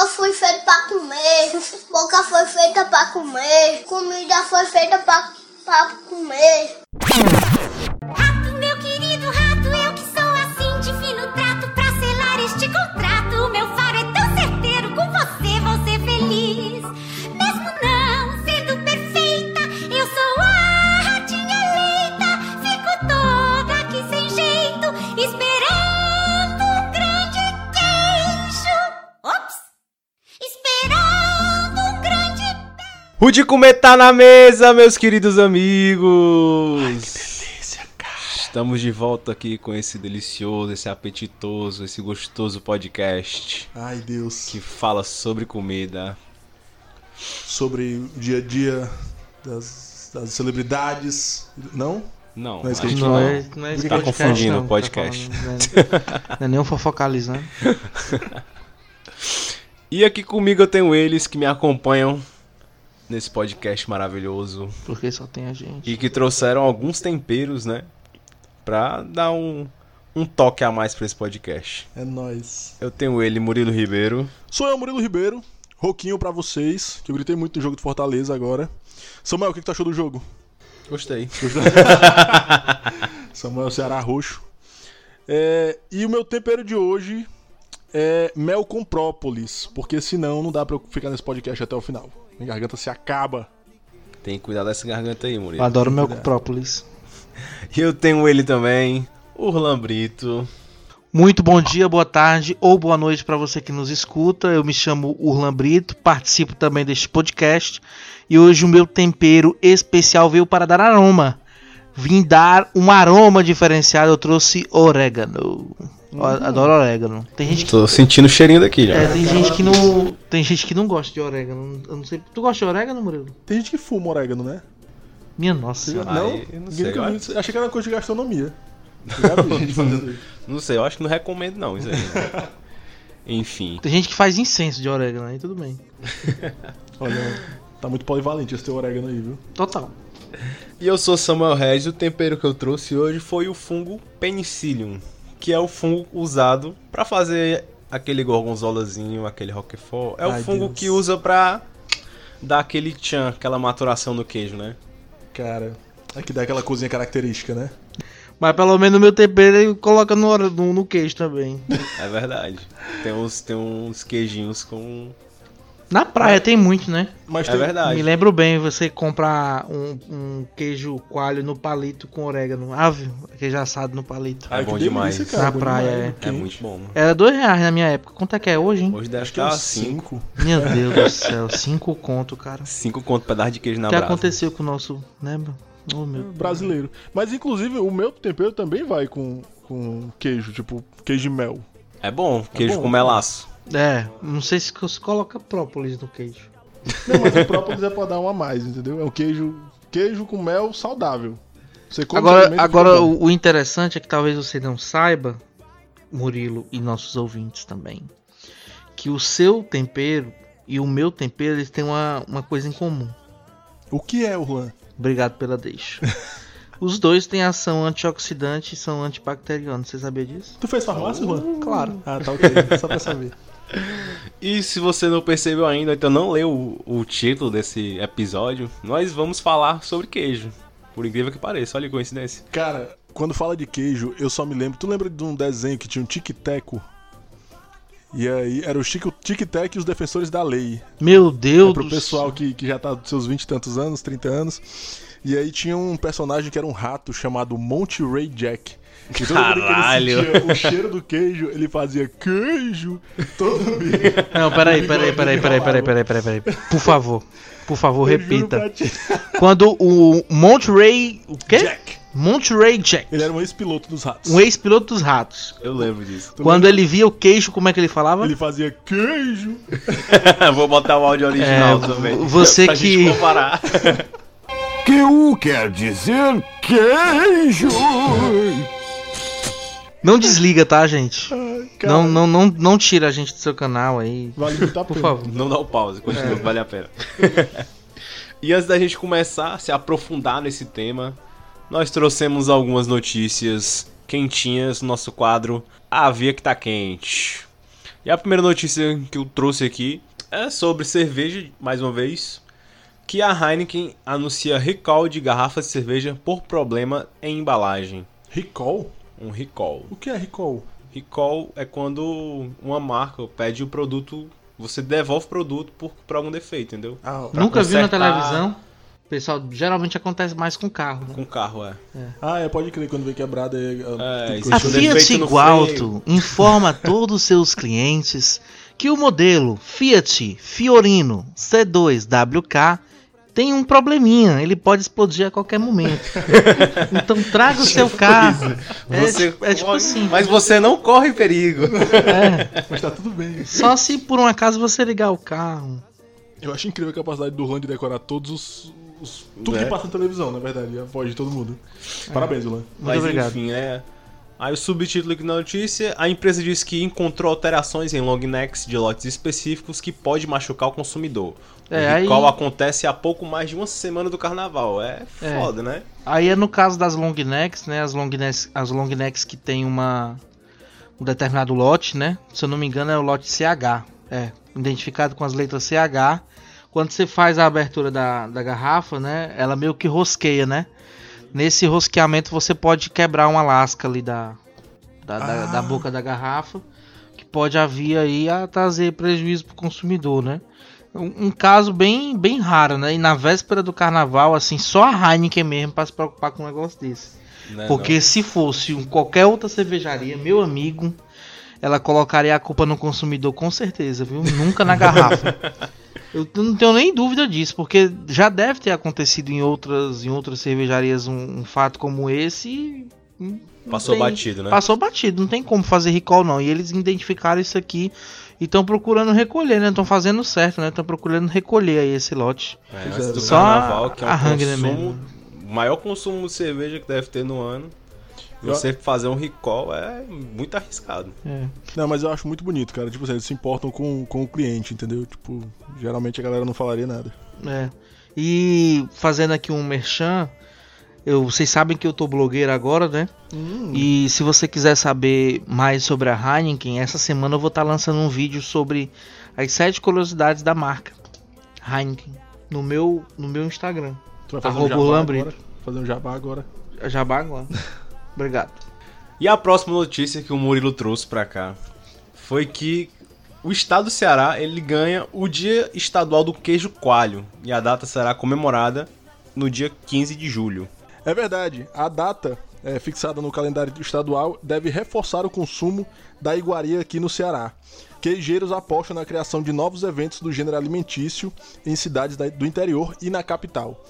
Boca foi feita para comer, boca foi feita para comer, comida foi feita para comer. O de comer tá na mesa, meus queridos amigos. Ai, que delícia, cara. Estamos de volta aqui com esse delicioso, esse apetitoso, esse gostoso podcast Ai, Deus. que fala sobre comida. Sobre o dia a dia das, das celebridades. Não? Não, Não é isso que a gente não não. é- não é Tá podcast, confundindo não, o podcast. Tá falando, né? não é nem um fofocalizando. E aqui comigo eu tenho eles que me acompanham nesse podcast maravilhoso Porque só tem a gente. e que trouxeram alguns temperos, né? Pra dar um, um toque a mais pra esse podcast. É nóis. Eu tenho ele, Murilo Ribeiro. Sou eu, Murilo Ribeiro. Roquinho pra vocês, que eu gritei muito no jogo do Fortaleza agora. Samuel, o que, que tu achou do jogo? Gostei. Samuel Ceará Roxo. É, e o meu tempero de hoje é mel com própolis, porque senão não dá pra eu ficar nesse podcast até o final. Minha garganta se acaba. Tem que cuidar dessa garganta aí, Murilo. adoro meu própolis. E eu tenho ele também, Urlan Brito. Muito bom dia, boa tarde ou boa noite para você que nos escuta. Eu me chamo Urlan Brito, participo também deste podcast e hoje o meu tempero especial veio para dar aroma. Vim dar um aroma diferenciado, eu trouxe orégano. Eu adoro orégano. Tem gente que Tô sentindo o cheirinho daqui já. é, tem gente que não tem gente que não gosta de orégano. Eu não sei. Tu gosta de orégano, Murilo? Tem gente que fuma orégano, né? Minha nossa. Ah, não? eu não Ninguém sei, eu acho-. Achei que era coisa de gastronomia. Não sei, eu acho que não recomendo não isso aí. Enfim. Tem gente que faz incenso de orégano, aí tudo bem. Olha, tá muito polivalente esse teu orégano aí, viu? Total. E eu sou Samuel Regis, o tempero que eu trouxe hoje foi o fungo Penicillium, que é o fungo usado pra fazer aquele gorgonzolazinho, aquele roquefort. É o Ai, fungo Deus. que usa pra dar aquele tchan, aquela maturação no queijo, né? Cara, aqui dá aquela cozinha característica, né? Mas pelo menos o meu tempero ele coloca no, no, no queijo também. É verdade. Tem uns, tem uns queijinhos com... Na praia tem muito, né? Mas É tem, verdade. Me lembro bem você comprar um, um queijo coalho no palito com orégano. Ave, queijo assado no palito. É Ai, bom que delícia, demais. cara, Na praia, demais, é. É muito bom. Era dois reais na minha época. Quanto é que é hoje, hein? Hoje deve Acho que é estar 5. 5. Meu Deus do céu, cinco conto, cara. 5 conto pedaço de queijo na O que brasa. aconteceu com o nosso. Lembra? Oh, meu Deus. Brasileiro. Mas inclusive o meu tempero também vai com, com queijo, tipo queijo de mel. É bom, queijo bom, com é melaço. É, não sei se você coloca própolis no queijo. Não, mas o própolis é pra dar um a mais, entendeu? É um queijo, queijo com mel saudável. Você Agora, agora o, o interessante é que talvez você não saiba, Murilo e nossos ouvintes também, que o seu tempero e o meu tempero eles têm uma, uma coisa em comum. O que é Juan? Obrigado pela deixa. Os dois têm ação antioxidante e são antibacterianos. Você sabia disso? Tu fez farmácia, Juan? Claro. Ah, tá ok. Só pra saber. E se você não percebeu ainda, então não leu o, o título desse episódio, nós vamos falar sobre queijo. Por incrível que pareça, olha que coincidência. Cara, quando fala de queijo, eu só me lembro. Tu lembra de um desenho que tinha um tic-teco? E aí, era o Chico- tic-tac e os defensores da lei. Meu Deus É pro do pessoal céu. que, que já tá dos seus 20 e tantos anos, 30 anos. E aí tinha um personagem que era um rato chamado Monty Ray Jack. E Caralho. sentia o cheiro do queijo, ele fazia queijo todo dia. Não, peraí, peraí, peraí, peraí, peraí, peraí, peraí, peraí. Por favor. Por favor, Eu repita. Quando o Monterey. O quê? Jack. Monterey Jack. Ele era um ex-piloto dos ratos. Um ex-piloto dos ratos. Eu lembro disso. Quando ele via o queijo, como é que ele falava? Ele fazia queijo. Vou botar o áudio original É, também. você pra que- gente comparar. Que o quer dizer queijo. Não desliga, tá, gente? Cara, Não, não, não, não tira a gente do seu canal aí. Vale muito a Por favor. Não dá o pause, continua, que vale a pena. e antes da gente começar a se aprofundar nesse tema, nós trouxemos algumas notícias quentinhas no nosso quadro A Via que tá quente. E a primeira notícia que eu trouxe aqui é sobre cerveja, mais uma vez, que a Heineken anuncia recall de garrafas de cerveja por problema em embalagem. Recall? Um recall. O que é recall? Recall é quando uma marca pede o produto, você devolve o produto por, por algum defeito, entendeu? Ah, Nunca viu na consertar- televisão? Pessoal, geralmente acontece mais com carro, né? Com carro, é. ah, é, pode crer, quando vem quebrada é. É, isso A Fiat Igualto informa a todos os seus clientes que o modelo Fiat Fiorino C2WK tem um probleminha, ele pode explodir a qualquer momento. então traga o seu carro. É, Você tipo- é tipo corre, assim. Mas você não corre perigo. é, Mas tá tudo bem. só se por um acaso você ligar o carro. Eu acho incrível a capacidade do Orlando de decorar todos os. os- tudo É. que passa na televisão, na verdade, a voz de todo mundo. Parabéns, Orlando. Muito Mas obrigado. enfim, é. Aí o subtítulo aqui na notícia, a empresa diz que encontrou alterações em long necks de lotes específicos que pode machucar o consumidor. É, o aí- recall acontece há pouco mais de uma semana do carnaval. É É. foda, né? Aí é no caso das long necks, né? As long necks, as long necks que tem uma um determinado lote, né? Se eu não me engano é o lote CH, é identificado com as letras CH. Quando você faz a abertura da, da garrafa, né? Ela meio que rosqueia, né? Nesse rosqueamento você pode quebrar uma lasca ali da da, da- da boca da garrafa, que pode haver aí a trazer prejuízo para o consumidor, né? Um, um caso bem, bem raro, né? E na véspera do carnaval, assim, só a Heineken mesmo para se preocupar com um negócio desse. Né, Porque se fosse um, qualquer outra cervejaria, meu amigo, ela colocaria a culpa no consumidor com certeza, viu? Nunca na garrafa. Eu não tenho nem dúvida disso, porque já deve ter acontecido em outras, em outras cervejarias um, um fato como esse. e não? Passou tem- batido, né? Passou batido, não tem como fazer recall não. E eles identificaram isso aqui e estão procurando recolher, né? Estão fazendo certo, né? Estão procurando recolher aí esse lote. É, antes do Só carnaval, que é um Hungry consumo, mesmo. o maior consumo de cerveja que deve ter no ano. Eu- Você fazer um recall é muito arriscado. É. Não, mas eu acho muito bonito, cara. Tipo assim, eles se importam com, com o cliente, entendeu? Tipo, geralmente a galera não falaria nada. É. E fazendo aqui um merchan, eu, vocês sabem que eu tô blogueiro agora, né? E se você quiser saber mais sobre a Heineken, essa semana eu vou estar lançando um vídeo sobre as sete curiosidades da marca Heineken no meu no meu Instagram. Tu vai fazer um jabá agora? Fazer um jabá agora. Jabá agora. Obrigado. E a próxima notícia que o Murilo trouxe pra cá foi que o estado do Ceará ele ganha o Dia Estadual do Queijo Coalho e a data será comemorada no dia 15 de julho. É verdade, a data é, fixada no calendário estadual deve reforçar o consumo da iguaria aqui no Ceará. Queijeiros apostam na criação de novos eventos do gênero alimentício em cidades da- do interior e na capital.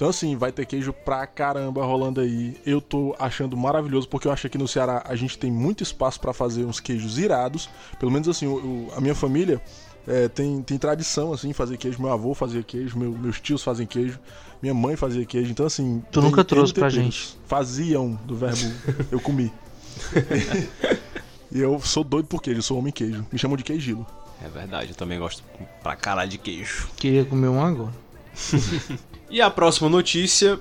Então, assim, vai ter queijo pra caramba rolando aí. Eu tô achando maravilhoso, porque eu acho que aqui no Ceará a gente tem muito espaço pra fazer uns queijos irados. Pelo menos, assim, o- o- a minha família é, tem, tem tradição, assim, fazer queijo. Meu avô fazia queijo, meu- meus tios fazem queijo, minha mãe fazia queijo. Então, assim. Tu tem nunca trouxe pra gente. Faziam, do verbo eu comi. e eu sou doido por queijo, eu sou homem queijo. Me chamam de queijilo. É verdade, eu também gosto pra caralho de queijo. Queria comer um agora. E a próxima notícia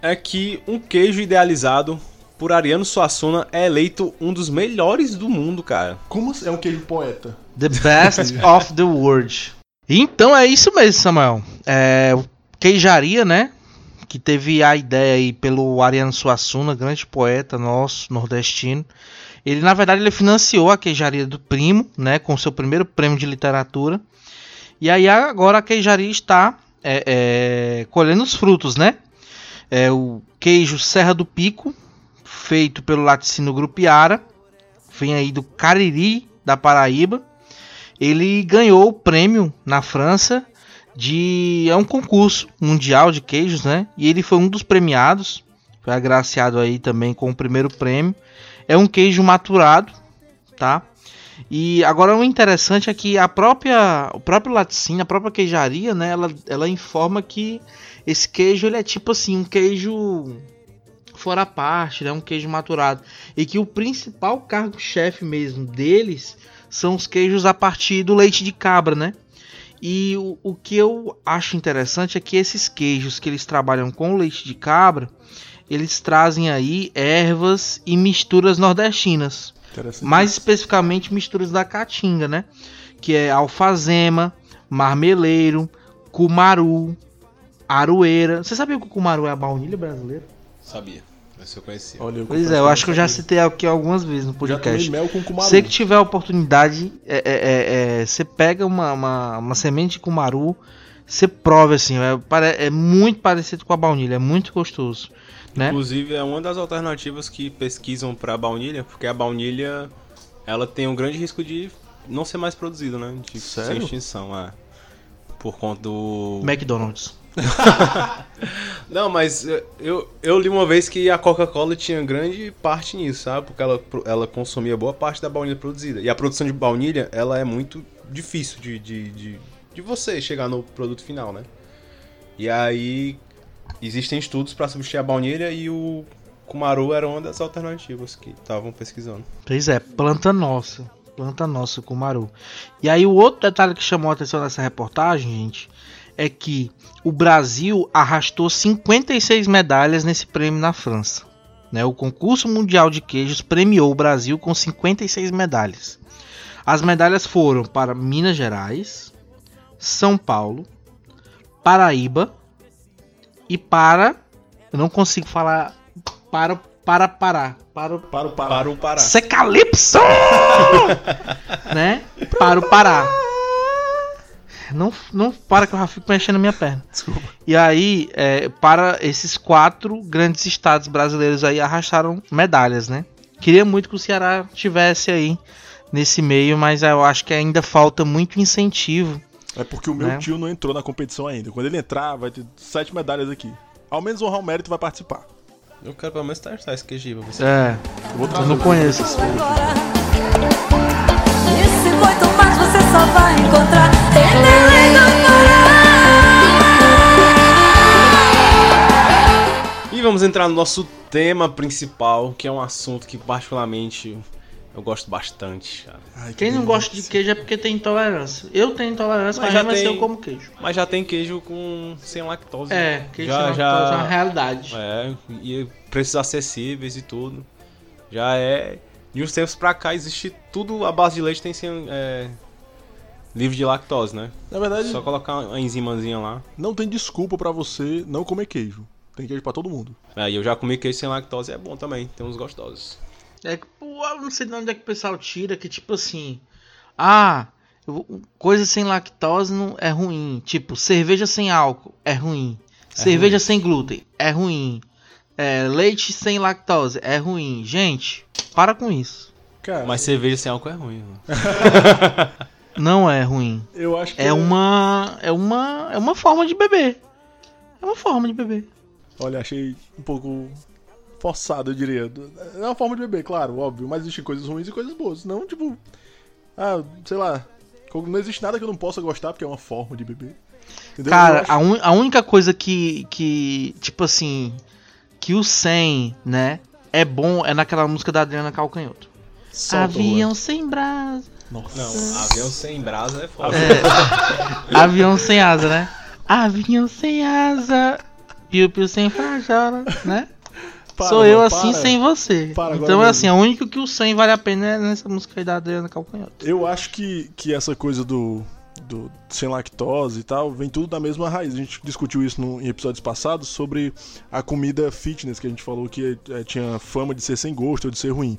é que um queijo idealizado por Ariano Suassuna é eleito um dos melhores do mundo, cara. Como assim? é um queijo poeta? The best of the world. Então é isso mesmo, Samuel. É, Queijaria, né? Que teve a ideia aí pelo Ariano Suassuna, grande poeta nosso, nordestino. Ele, na verdade, ele financiou a queijaria do primo, né? Com seu primeiro prêmio de literatura. E aí agora a queijaria está é, é, colhendo os frutos, né? É o queijo Serra do Pico, feito pelo laticínio Grupiara. Vem aí do Cariri, da Paraíba. Ele ganhou o prêmio na França de é um concurso mundial de queijos, né? E ele foi um dos premiados, foi agraciado aí também com o primeiro prêmio. É um queijo maturado, tá? E agora o interessante é que a própria o próprio laticínio, a própria queijaria, né, ela, ela informa que esse queijo ele é tipo assim, um queijo fora parte, né, um queijo maturado, e que o principal cargo-chefe mesmo deles são os queijos a partir do leite de cabra, né? E o, o que eu acho interessante é que esses queijos que eles trabalham com leite de cabra, eles trazem aí ervas e misturas nordestinas. Mais especificamente misturas da caatinga, né? Que é alfazema, marmeleiro, cumaru, aroeira. Você sabia que o cumaru é a baunilha brasileira? Sabia. Esse eu conhecia. Olha, Pois é, eu acho que eu já citei aqui algumas vezes no Já podcast. mel com cumaru. Você que tiver a oportunidade, é, é, é, é, você pega uma, uma, uma semente de cumaru, você prova assim, é, é muito parecido com a baunilha, é muito gostoso. Né? Inclusive, é uma das alternativas que pesquisam pra baunilha, porque a baunilha ela tem um grande risco de não ser mais produzida, né? De ser Sério? extinção, é. Por conta do. McDonald's. Não, mas eh, eu, eu li uma vez que a Coca-Cola tinha grande parte nisso, sabe? Porque ela, ela consumia boa parte da baunilha produzida. E a produção de baunilha, ela é muito difícil de, de, de, de você chegar no produto final, né? E aí existem estudos pra substituir a baunilha e o Kumaru era uma das alternativas que estavam pesquisando. Pois é, planta nossa. Planta nossa, cumaru. E aí o outro detalhe que chamou a atenção nessa reportagem, gente, é que o Brasil arrastou 56 medalhas nesse prêmio na França. Né? O concurso mundial de queijos premiou o Brasil com 56 medalhas. As medalhas foram para Minas Gerais, São Paulo, Paraíba e para. Eu não consigo falar. Para para Pará. Para o Para o Pará. Para o Pará. Secalipso! né? Para o Pará. Não, não para que eu já fico mexendo minha perna. Desculpa. E aí, é, para esses quatro grandes estados brasileiros aí arrastaram medalhas, né? Queria muito que o Ceará tivesse aí nesse meio, mas eu acho que ainda falta muito incentivo. É porque o meu Né? tio não entrou na competição ainda. Quando ele entrar, vai ter sete medalhas aqui. Ao menos honrar o mérito vai participar. Eu quero pelo menos testar esse queijo pra você. É, Eu vou eu não conheço esse agora. Isso e muito mais você só vai encontrar em Belém do Pará. E vamos entrar no nosso tema principal, que é um assunto que particularmente eu gosto bastante. cara. Ai, que Quem não gosta de queijo é porque tem intolerância. Eu tenho intolerância, Mas mas, já tem- eu como queijo. Mas já tem queijo com sem lactose. É, queijo já, sem já lactose é uma realidade. É, e preços acessíveis e tudo. Já é. De uns tempos pra cá existe tudo a base de leite tem sem é, livre de lactose, né? Na verdade, Só colocar uma enzimazinha lá. não tem desculpa pra você não comer queijo. Tem queijo pra todo mundo. Aí eu já comi queijo sem lactose, é bom também, tem uns gostosos. É que, pô, eu não sei de onde é que o pessoal tira que, tipo assim. Ah, eu- coisa sem lactose não é ruim. Tipo, cerveja sem álcool é ruim. cerveja sem glúten é ruim. É, leite sem lactose é ruim. Gente, para com isso. Cara, Mas cerveja sem álcool é ruim, mano. Não é ruim. eu acho que É uma. É uma. É uma forma de beber. É uma forma de beber. Olha, achei um pouco forçado, eu diria. É uma forma de beber, claro, óbvio, mas existem coisas ruins e coisas boas. Não, tipo. Ah, sei lá. Não existe nada que eu não possa gostar porque é uma forma de beber. Entendeu? Eu Cara, acho- a, un- a única coisa que, que, tipo assim, que o 100, né, é bom é naquela música da Adriana Calcanhoto. Solta, Avião sem brasa. Nossa. Não, avião sem brasa é foda. Avião sem asa, né? Avião sem asa. Piu piu sem frajola, né? Para, Sou eu Luan, assim para. sem você. Para então é assim, a única que o 100 vale a pena é nessa música aí da Adriana Calcanhoto. Eu acho que, que essa coisa do, do sem lactose e tal vem tudo da mesma raiz. A gente discutiu isso no, em episódios passados sobre a comida fitness que a gente falou que eh, tinha fama de ser sem gosto ou de ser ruim.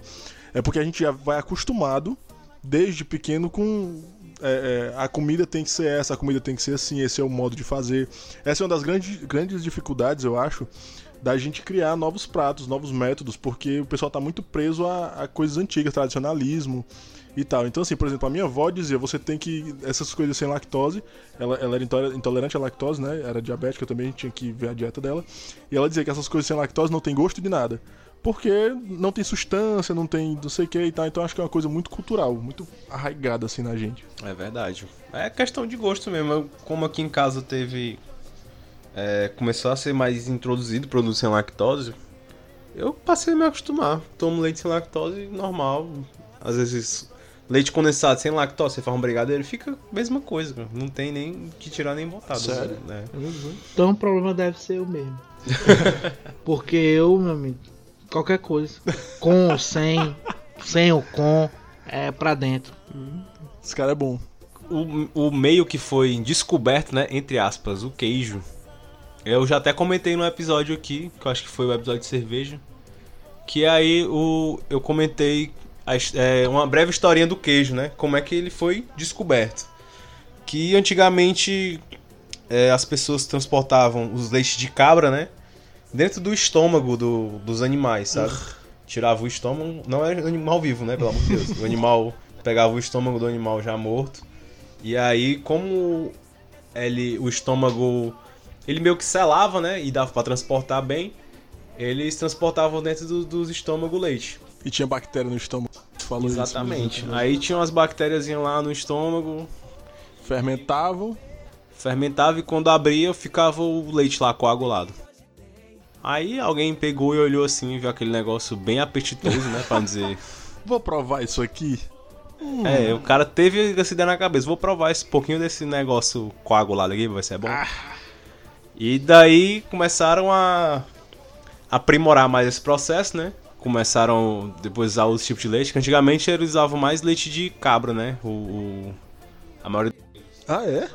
É porque a gente já vai acostumado desde pequeno com é, é, a comida tem que ser essa, a comida tem que ser assim, esse é o modo de fazer. Essa é uma das grandes, grandes dificuldades, eu acho, da gente criar novos pratos, novos métodos, porque o pessoal tá muito preso a, a coisas antigas, tradicionalismo e tal. Então, assim, por exemplo, a minha avó dizia, você tem que. Essas coisas sem lactose, ela, ela era intole- intolerante à lactose, né? Era diabética também, tinha que ver a dieta dela. E ela dizia que essas coisas sem lactose não tem gosto de nada. Porque não tem substância, não tem não sei o que e tal. Então acho que é uma coisa muito cultural, muito arraigada assim na gente. É verdade. É questão de gosto mesmo. Como aqui em casa teve. É, começou a ser mais introduzido produto sem lactose, eu passei a me acostumar. Tomo leite sem lactose normal. Às vezes, leite condensado sem lactose, você faz um brigadeiro, fica a mesma coisa. Não tem nem que tirar nem botar. Sério? né? Então o problema deve ser o mesmo. Porque eu, meu amigo, qualquer coisa. Com ou sem, sem ou com, é pra dentro. Esse cara é bom. o, o meio que foi descoberto, né, entre aspas, o queijo. Eu já até comentei no episódio aqui, que eu acho que foi o episódio de cerveja, que aí o, eu comentei a é, uma breve historinha do queijo, né, como é que ele foi descoberto. Que antigamente é, as pessoas transportavam os leites de cabra, né, dentro do estômago do- dos animais, sabe? Tirava o estômago, não era animal vivo, né, pelo amor de Deus. O animal pegava o estômago do animal já morto. E aí, como ele, o estômago, ele meio que selava, né? E dava pra transportar bem. Eles transportavam dentro do, dos estômago leite. E tinha bactéria no estômago. Falou isso, Exatamente. né? Aí tinha umas bactérias lá no estômago, Fermentavam. fermentava e quando abria ficava o leite lá coagulado. Aí alguém pegou e olhou assim, viu aquele negócio bem apetitoso, né? Pra dizer. Vou provar isso aqui. É, o cara teve essa ideia na cabeça. Vou provar esse pouquinho desse negócio coagulado aqui, vai ser bom. E daí começaram a aprimorar mais esse processo, né? Começaram depois a usar outros tipos de leite, que antigamente eles usavam mais leite de cabra, né? O, o- a maioria. Ah, é?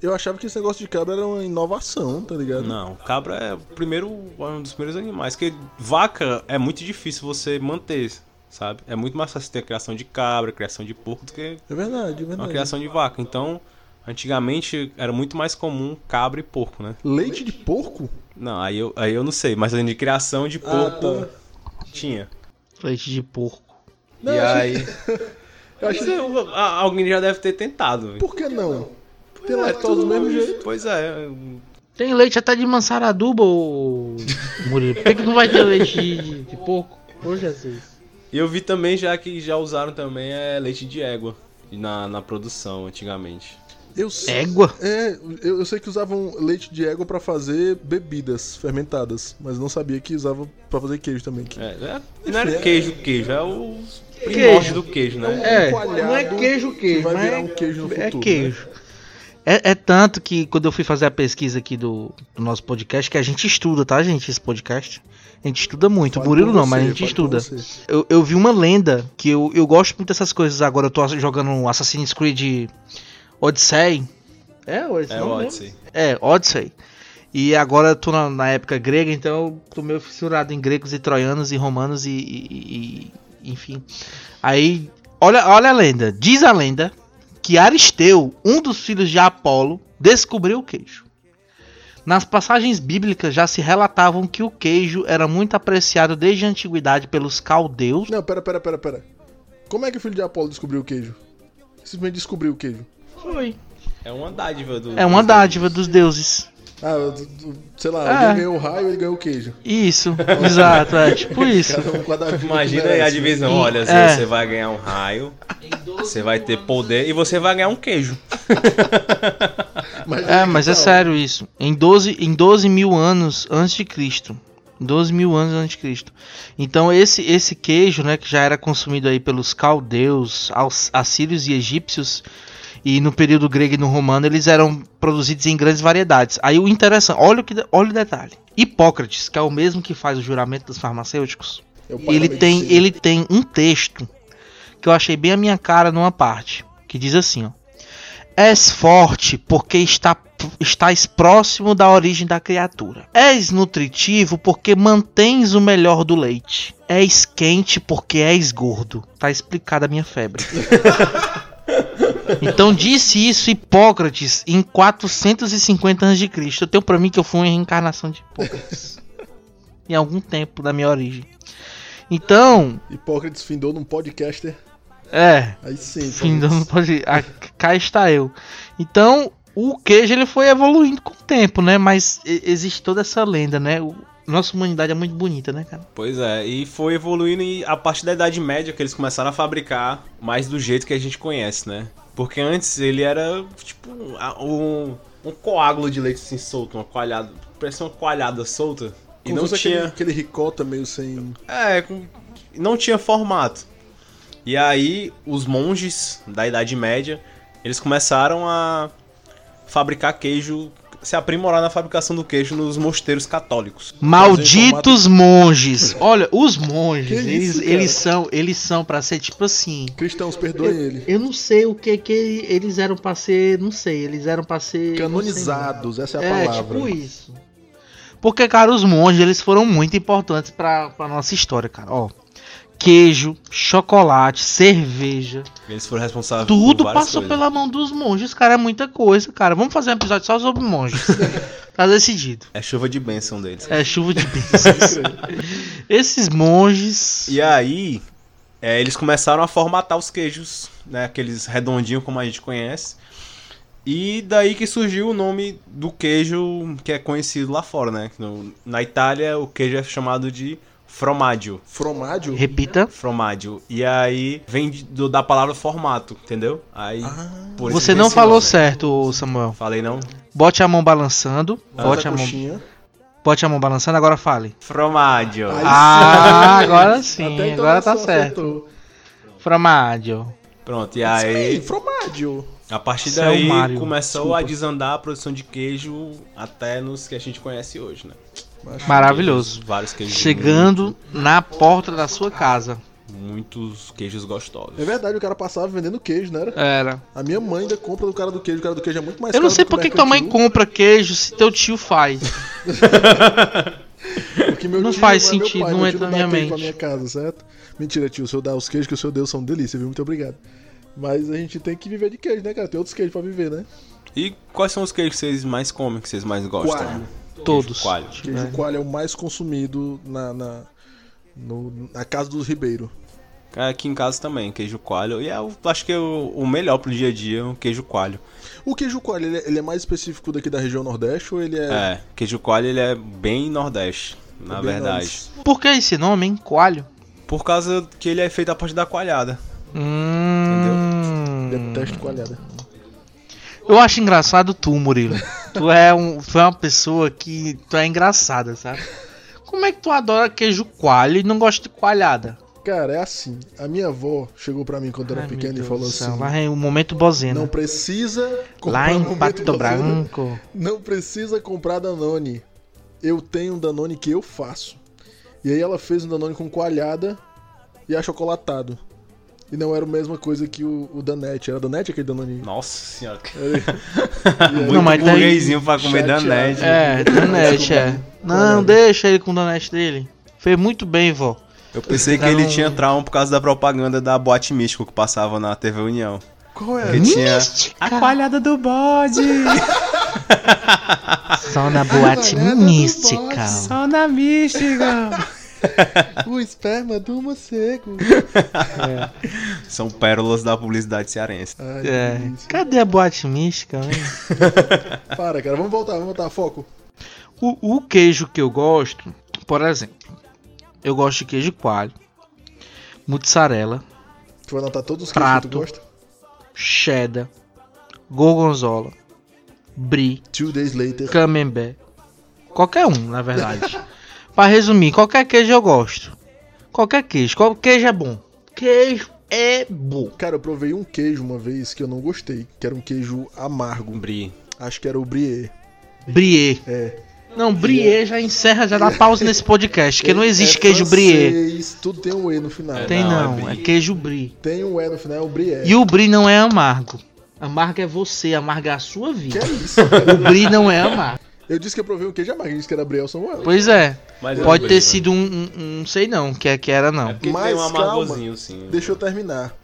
Eu achava que esse negócio de cabra era uma inovação, tá ligado? Não, cabra é o primeiro, um dos primeiros animais. Que vaca é muito difícil você manter, sabe? É muito mais fácil ter a criação de cabra, criação de porco do que É verdade, é uma verdade. criação de vaca. Então, antigamente era muito mais comum cabra e porco, né? Leite de porco? Não, aí eu, aí eu não sei, mas além de criação de Ah, porco, tá. tinha. Leite de porco. Não, e aí. Eu Mas achei... eu- a- alguém já deve ter tentado. velho. Por que não? Tem lactose do mesmo jeito. Pois é. Tem leite até de mansaraduba, ô Murilo. Por que, que não vai ter leite de, de porco? Ô Jesus. E eu vi também já que já usaram também é, leite de égua na, na produção antigamente. Eu sei... Égua? É, eu, eu sei que usavam leite de égua pra fazer bebidas fermentadas, mas não sabia que usava pra fazer queijo também. É, é- não era é- queijo, queijo, é o primórdio do queijo, né? É, coalhado não é queijo, que queijo, vai mas virar é- um queijo no é futuro, queijo. É, é tanto que quando eu fui fazer a pesquisa aqui do, do nosso podcast, que a gente estuda, tá, gente? Esse podcast. A gente estuda muito. Fale Murilo por não, mas a você, gente estuda. você. Eu, eu vi uma lenda que eu, eu gosto muito dessas coisas agora. Eu tô jogando Assassin's Creed Odyssey. É, Odyssey. É. Odyssey. É, Odyssey. E agora eu tô na, na época grega, então eu tô meio fissurado em gregos e troianos e romanos e, e- e- enfim. Aí, olha, olha a lenda. Diz a lenda que Aristeu, um dos filhos de Apolo, descobriu o queijo. Nas passagens bíblicas já se relatavam que o queijo era muito apreciado desde a antiguidade pelos caldeus. Não, pera, pera, pera, pera. Como é que o filho de Apolo descobriu o queijo? Simplesmente descobriu o queijo. Foi. É uma dádiva do. É uma dádiva dos deuses. Ah, eu- eu- sei lá, É. alguém ganhou o raio e ele ganhou o queijo. Isso, exato, é tipo isso. Cada um Imagina aí a né? divisão. E- Olha, é. você vai ganhar um raio, você vai ter poder e você vai ganhar um queijo. Mas, É, mas é sério isso. Em 12, em 12 mil anos antes de Cristo. 12 mil anos antes de Cristo. Então esse, esse queijo, né, que já era consumido aí pelos caldeus, aos- assírios e egípcios, e no período grego e no romano, eles eram produzidos em grandes variedades. Aí o interessante, olha o, que, olha o detalhe. Hipócrates, que é o mesmo que faz o juramento dos farmacêuticos, ele tem, ele tem um texto que eu achei bem a minha cara numa parte, que diz assim, ó. És forte porque está, estás próximo da origem da criatura. És nutritivo porque mantens o melhor do leite. És quente porque és gordo. Tá explicada a minha febre. Então disse isso Hipócrates em 450 a.C. Eu tenho pra mim que eu fui uma reencarnação de Hipócrates. em algum tempo da minha origem. Então, Hipócrates findou num podcaster. é, Aí sim. Fim do Hipócrates. pode. Ah, cá está eu. Então, o queijo ele foi evoluindo com o tempo, né? Mas existe toda essa lenda, né? O- nossa humanidade é muito bonita, né, cara? Pois é, e foi evoluindo e a partir da Idade Média que eles começaram a fabricar mais do jeito que a gente conhece, né? Porque antes ele era tipo um, um coágulo de leite assim solto, uma coalhada, parecia uma coalhada solta. E Como não tinha. Aquele, aquele ricota meio sem. É, com- não tinha formato. E aí os monges da Idade Média, eles começaram a fabricar queijo se aprimorar na fabricação do queijo nos mosteiros católicos. Malditos monges. Olha, os monges, eles, isso, cara? eles são, eles são para ser tipo assim. Cristãos, perdoem ele. Eu não sei o que que eles eram pra ser, não sei, eles eram pra ser Canonizados, essa é a É, palavra. tipo isso. Porque, cara, os monges, eles foram muito importantes pra, pra nossa história, cara. Ó, queijo, chocolate, cerveja, Eles foram responsáveis tudo passou coisas. pela mão dos monges, cara, é muita coisa, cara. Vamos fazer um episódio só sobre monges. tá decidido. É chuva de bênção deles. É chuva de bênçãos. Esses monges... E aí, é, eles começaram a formatar os queijos, né? Aqueles redondinhos como a gente conhece. E daí que surgiu o nome do queijo que é conhecido lá fora, né? No- na Itália, o queijo é chamado de fromaggio. Fromádio? Repita. Fromaggio. E aí vem do- da palavra formato, entendeu? Aí, por isso Você não falou nome. certo, Samuel. Falei não? Bote a mão balançando. Bote Bote a mão, bote a mão balançando, agora fale. Fromaggio. Aí Ah, agora sim, Até então agora tá certo. acertou. Fromaggio. Pronto, e Sim, aí, Fromádio. a partir é o daí, Mario, começou a desandar a produção de queijo até nos que a gente conhece hoje, né? Maravilhoso. Queijos, vários queijos. Chegando na porta da sua casa. muito- muitos queijos gostosos. É verdade, o cara passava vendendo queijo, não era? Era. A minha mãe ainda compra do cara do queijo. O cara do queijo é muito mais Eu não sei por que tua mãe compra queijo se teu tio faz. porque meu não tio faz meu sentido, pai, não entra tio na minha pra mente. minha casa, certo? Mentira, tio. O senhor dá os queijos que o senhor deu são delícia, viu? Muito obrigado. Mas a gente tem que viver de queijo, né, cara? Tem outros queijos pra viver, né? E quais são os queijos que vocês mais comem, que vocês mais gostam? Todos. Coalho. Queijo É. coalho é o mais consumido na, na, no- na casa dos Ribeiro. Aqui em casa também, queijo coalho. E eu acho que é o, o melhor pro dia a dia, o queijo coalho. O queijo coalho, ele é, ele é mais específico daqui da região Nordeste ou ele é... É, queijo coalho ele é bem nordeste, na bem verdade. nordeste? Por que esse nome, hein? Coalho? Por causa que ele é feito a partir da coalhada. Hum. Detesto coalhada. Eu acho engraçado tu, Murilo. Tu é, um, tu é uma pessoa que. Tu é engraçada, sabe? Como é que tu adora queijo coalho e não gosta de coalhada? Cara, é assim. A minha avó chegou pra mim quando eu era pequena e falou assim: Lá vem o momento bozena. Não precisa Lá comprar em Momento Pato Bozena. Branco. Não precisa comprar Danone. Eu tenho um Danone que eu faço. E aí ela fez um Danone com coalhada e achocolatado. E não era a mesma coisa que o, o Danete. Era Danete aquele Danone? Nossa senhora. Muito Não, mas daí- burguesinho pra comer Chateado. danete. É, Danete, é. Não, deixa ele com o Danete dele. Fez muito bem, vó. Eu pensei que ele tinha trauma por causa da propaganda da Boate Místico que passava na TV União. Qual é? Que tinha Mística. a coalhada do bode, Só na boate mística. só na mística. O esperma do morcego. São pérolas da publicidade cearense. Ai, É. Cadê a boate mística, hein? Para, cara. Vamos voltar, vamos voltar. Foco. O, o queijo que eu gosto, por exemplo, eu gosto de queijo coalho, mussarela, Tu vai anotar todos os queijos que tu Prato. gosta? cheddar, gorgonzola, brie, Two days later. camembert. Qualquer um, na verdade. Pra resumir, qualquer queijo eu gosto. Qualquer queijo, qualquer queijo é bom. Queijo é bom. Cara, eu provei um queijo uma vez que eu não gostei. Que era um queijo amargo. Brie. Acho que era o Brie. Brie. É. Não, brie já encerra, já dá pausa nesse podcast, porque não existe É queijo brie. Tudo tem um E no final. É, Tem Não, é não, é queijo brie. Tem um E no final, é o Brie. E o brie não é amargo. Amargo é você, amargo é a sua Que vida. é isso? O brie não é amargo. Eu disse que eu provei um queijo amargo, eu disse que era Briel Samuel. Pois é. Mas Pode é ter brie, sido um, um, um- não sei não, que, é- que era não. né? Porque Mas tem um calma. amargozinho, sim. Deixa eu terminar.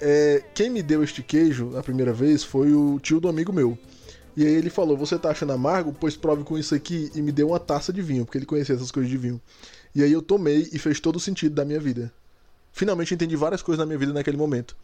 É, quem me deu este queijo a primeira vez foi o tio do amigo meu. E aí ele falou: Você tá achando amargo? Pois prove com isso aqui. E me deu uma taça de vinho, porque ele conhecia essas coisas de vinho. E aí eu tomei e fez todo o sentido da minha vida. Finalmente entendi várias coisas na minha vida naquele momento.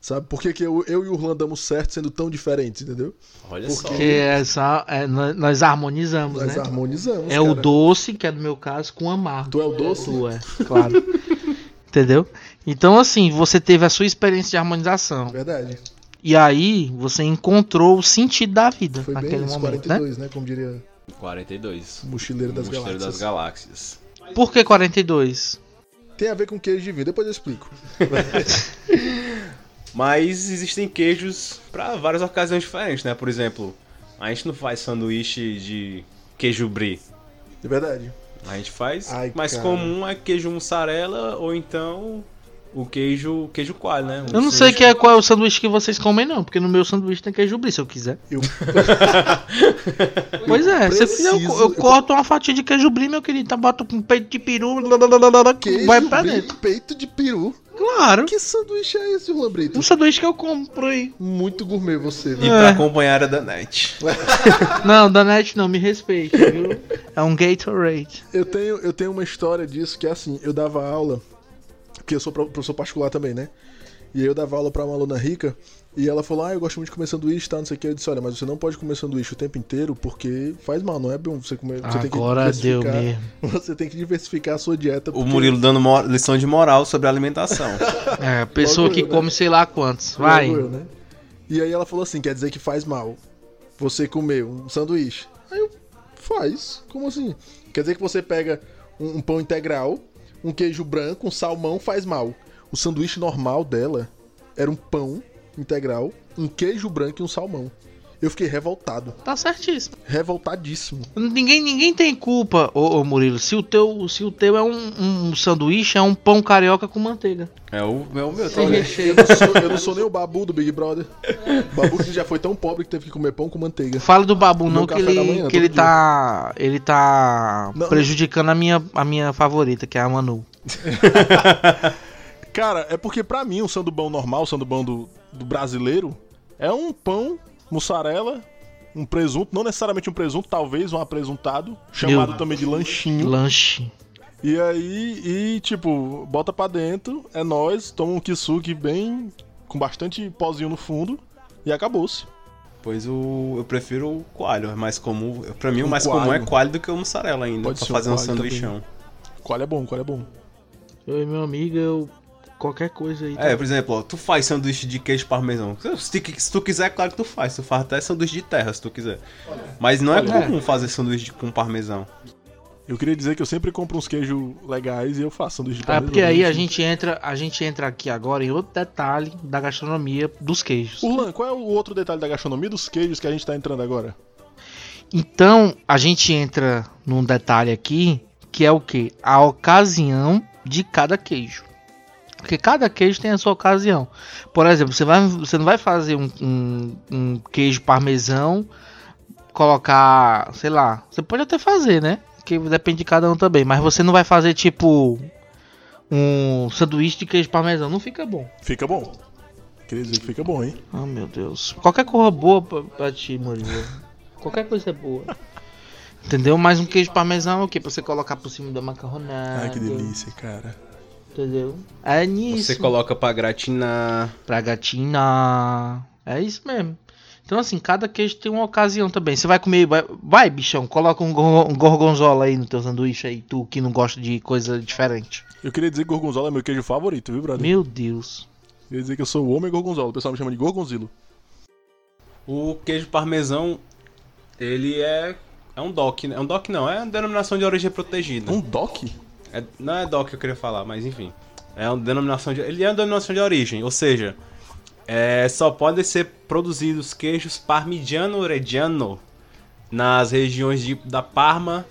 Sabe? Por que, que eu, eu e o Orlando damos certo sendo tão diferentes, entendeu? Olha Porque- só. Porque é só, é, nós, nós harmonizamos, Nós né? harmonizamos. É o cara. doce, que é no meu caso, com amargo. Tu é o doce? Tu é, claro. Entendeu? Então, assim, você teve a sua experiência de harmonização. Verdade. E aí, você encontrou o sentido da vida Foi bem naquele isso, momento, né? 42, né? Como diria 42. o mochileiro das Mochileiro galáxias. das galáxias. Por que 42? Tem a ver com queijo de vinho, depois eu explico. Mas existem queijos para várias ocasiões diferentes, né? Por exemplo, A gente não faz sanduíche de queijo brie. É verdade. A gente faz. Ai, mais cara. comum é queijo mussarela ou então o queijo queijo coalho, né? Eu não sei que é, qual é o sanduíche que vocês comem, não, porque no meu sanduíche tem queijo brie, se eu quiser. Eu, Pois é, se eu quiser, eu, eu corto uma fatia de queijo brie, meu querido, tá, bota com peito de peru, queijo, vai pra brie, dentro. peito de peru. Claro. Que sanduíche é esse, Brito? Um sanduíche que eu compro aí. Muito gourmet você, E viu? pra acompanhar a Danete. Não, Danete não, me respeite, viu? É um Gatorade. Eu tenho, eu tenho uma história disso que é assim, eu dava aula, porque eu sou pro- professor particular também, né? E aí eu dava aula pra uma aluna rica, e ela falou, ah, eu gosto muito de comer sanduíche, tá, não sei o que. Eu disse, olha, mas você não pode comer sanduíche o tempo inteiro, porque faz mal, não é bom você comer. Você tem que Agora deu diversificar- mesmo. Você tem que diversificar a sua dieta. O porque- Murilo dando lição de moral sobre alimentação. É, pessoa Logo que eu, né? come sei lá quantos. Vai. Eu, né? E aí ela falou assim, quer dizer que faz mal você comer um sanduíche. Aí eu, faz? Como assim? Quer dizer que você pega um, um pão integral, um queijo branco, um salmão, faz mal. O sanduíche normal dela era um pão integral, um queijo branco e um salmão. Eu fiquei revoltado. Tá certíssimo. Revoltadíssimo. Ninguém, ninguém tem culpa, ô, ô Murilo. Se o teu, se o teu é um, um sanduíche, é um pão carioca com manteiga. É o, é o meu também. recheio. Eu não, sou, eu não sou nem o babu do Big Brother. O babu que já foi tão pobre que teve que comer pão com manteiga. Fala do babu não que ele, manhã, que ele tá ele tá Não, prejudicando a minha a minha favorita, que é a Manu. Cara, é porque pra mim o sandubão normal, o sandubão do, do brasileiro, é um pão, mussarela, um presunto, não necessariamente um presunto, talvez um apresuntado, chamado Meu. também de lanchinho. Lanche. E aí, e tipo, bota pra dentro, é nóis, toma um kisuke bem, com bastante pozinho no fundo, e acabou-se. Pois o, eu prefiro o coalho, é mais comum. Pra mim o Um mais comum é coalho. coalho do que o mussarela ainda, Pode pra ser um fazer um coalho sanduichão. Qual é bom, qual é bom. Eu e meu amigo, eu qualquer coisa aí. tá? É, por exemplo, ó, tu faz sanduíche de queijo parmesão. Se, tu- se tu quiser, claro que tu faz. Tu faz até sanduíche de terra, se tu quiser. Mas não é Olha. comum fazer sanduíche com parmesão. Eu queria dizer que eu sempre compro uns queijos legais e eu faço sanduíche de parmesão. porque aí a gente entra, a gente entra aqui agora em outro detalhe da gastronomia dos queijos. Urlan, qual é o outro detalhe da gastronomia dos queijos que a gente tá entrando agora? Então, a gente entra num detalhe aqui, que é o que? A ocasião de cada queijo. Porque cada queijo tem a sua ocasião. Por exemplo, você, vai, você não vai fazer um, um- um queijo parmesão, colocar, sei lá, você pode até fazer, né? Que depende de cada um também. Mas você não vai fazer tipo um sanduíche de queijo parmesão. Não fica bom. Fica bom. Queria dizer que fica bom, hein? Oh meu Deus. Qualquer coisa boa pra, pra ti, Murilo. Qualquer coisa é boa. Entendeu? Mais um queijo parmesão é o quê? Pra você colocar por cima da macarronada. Ai, que delícia, cara. Entendeu? É nisso. Você coloca pra gratinar. Pra gatina. É isso mesmo. Então, assim, cada queijo tem uma ocasião também. Você vai comer. Vai, vai bichão, coloca um, gor- um gorgonzola aí no teu sanduíche aí, tu que não gosta de coisa diferente. Eu queria dizer que gorgonzola é meu queijo favorito, viu, brother? Meu Deus. Queria dizer que eu sou o homem gorgonzola. O pessoal me chama de gorgonzilo. O queijo parmesão, ele é. É um DOC, né? É um DOC não, é uma denominação de origem protegida. Um doc? É- não é DOC que eu queria falar, mas enfim. É uma denominação de. Ele é uma denominação de origem, ou seja, é, só podem ser produzidos queijos parmigiano reggiano nas regiões de, da Parma,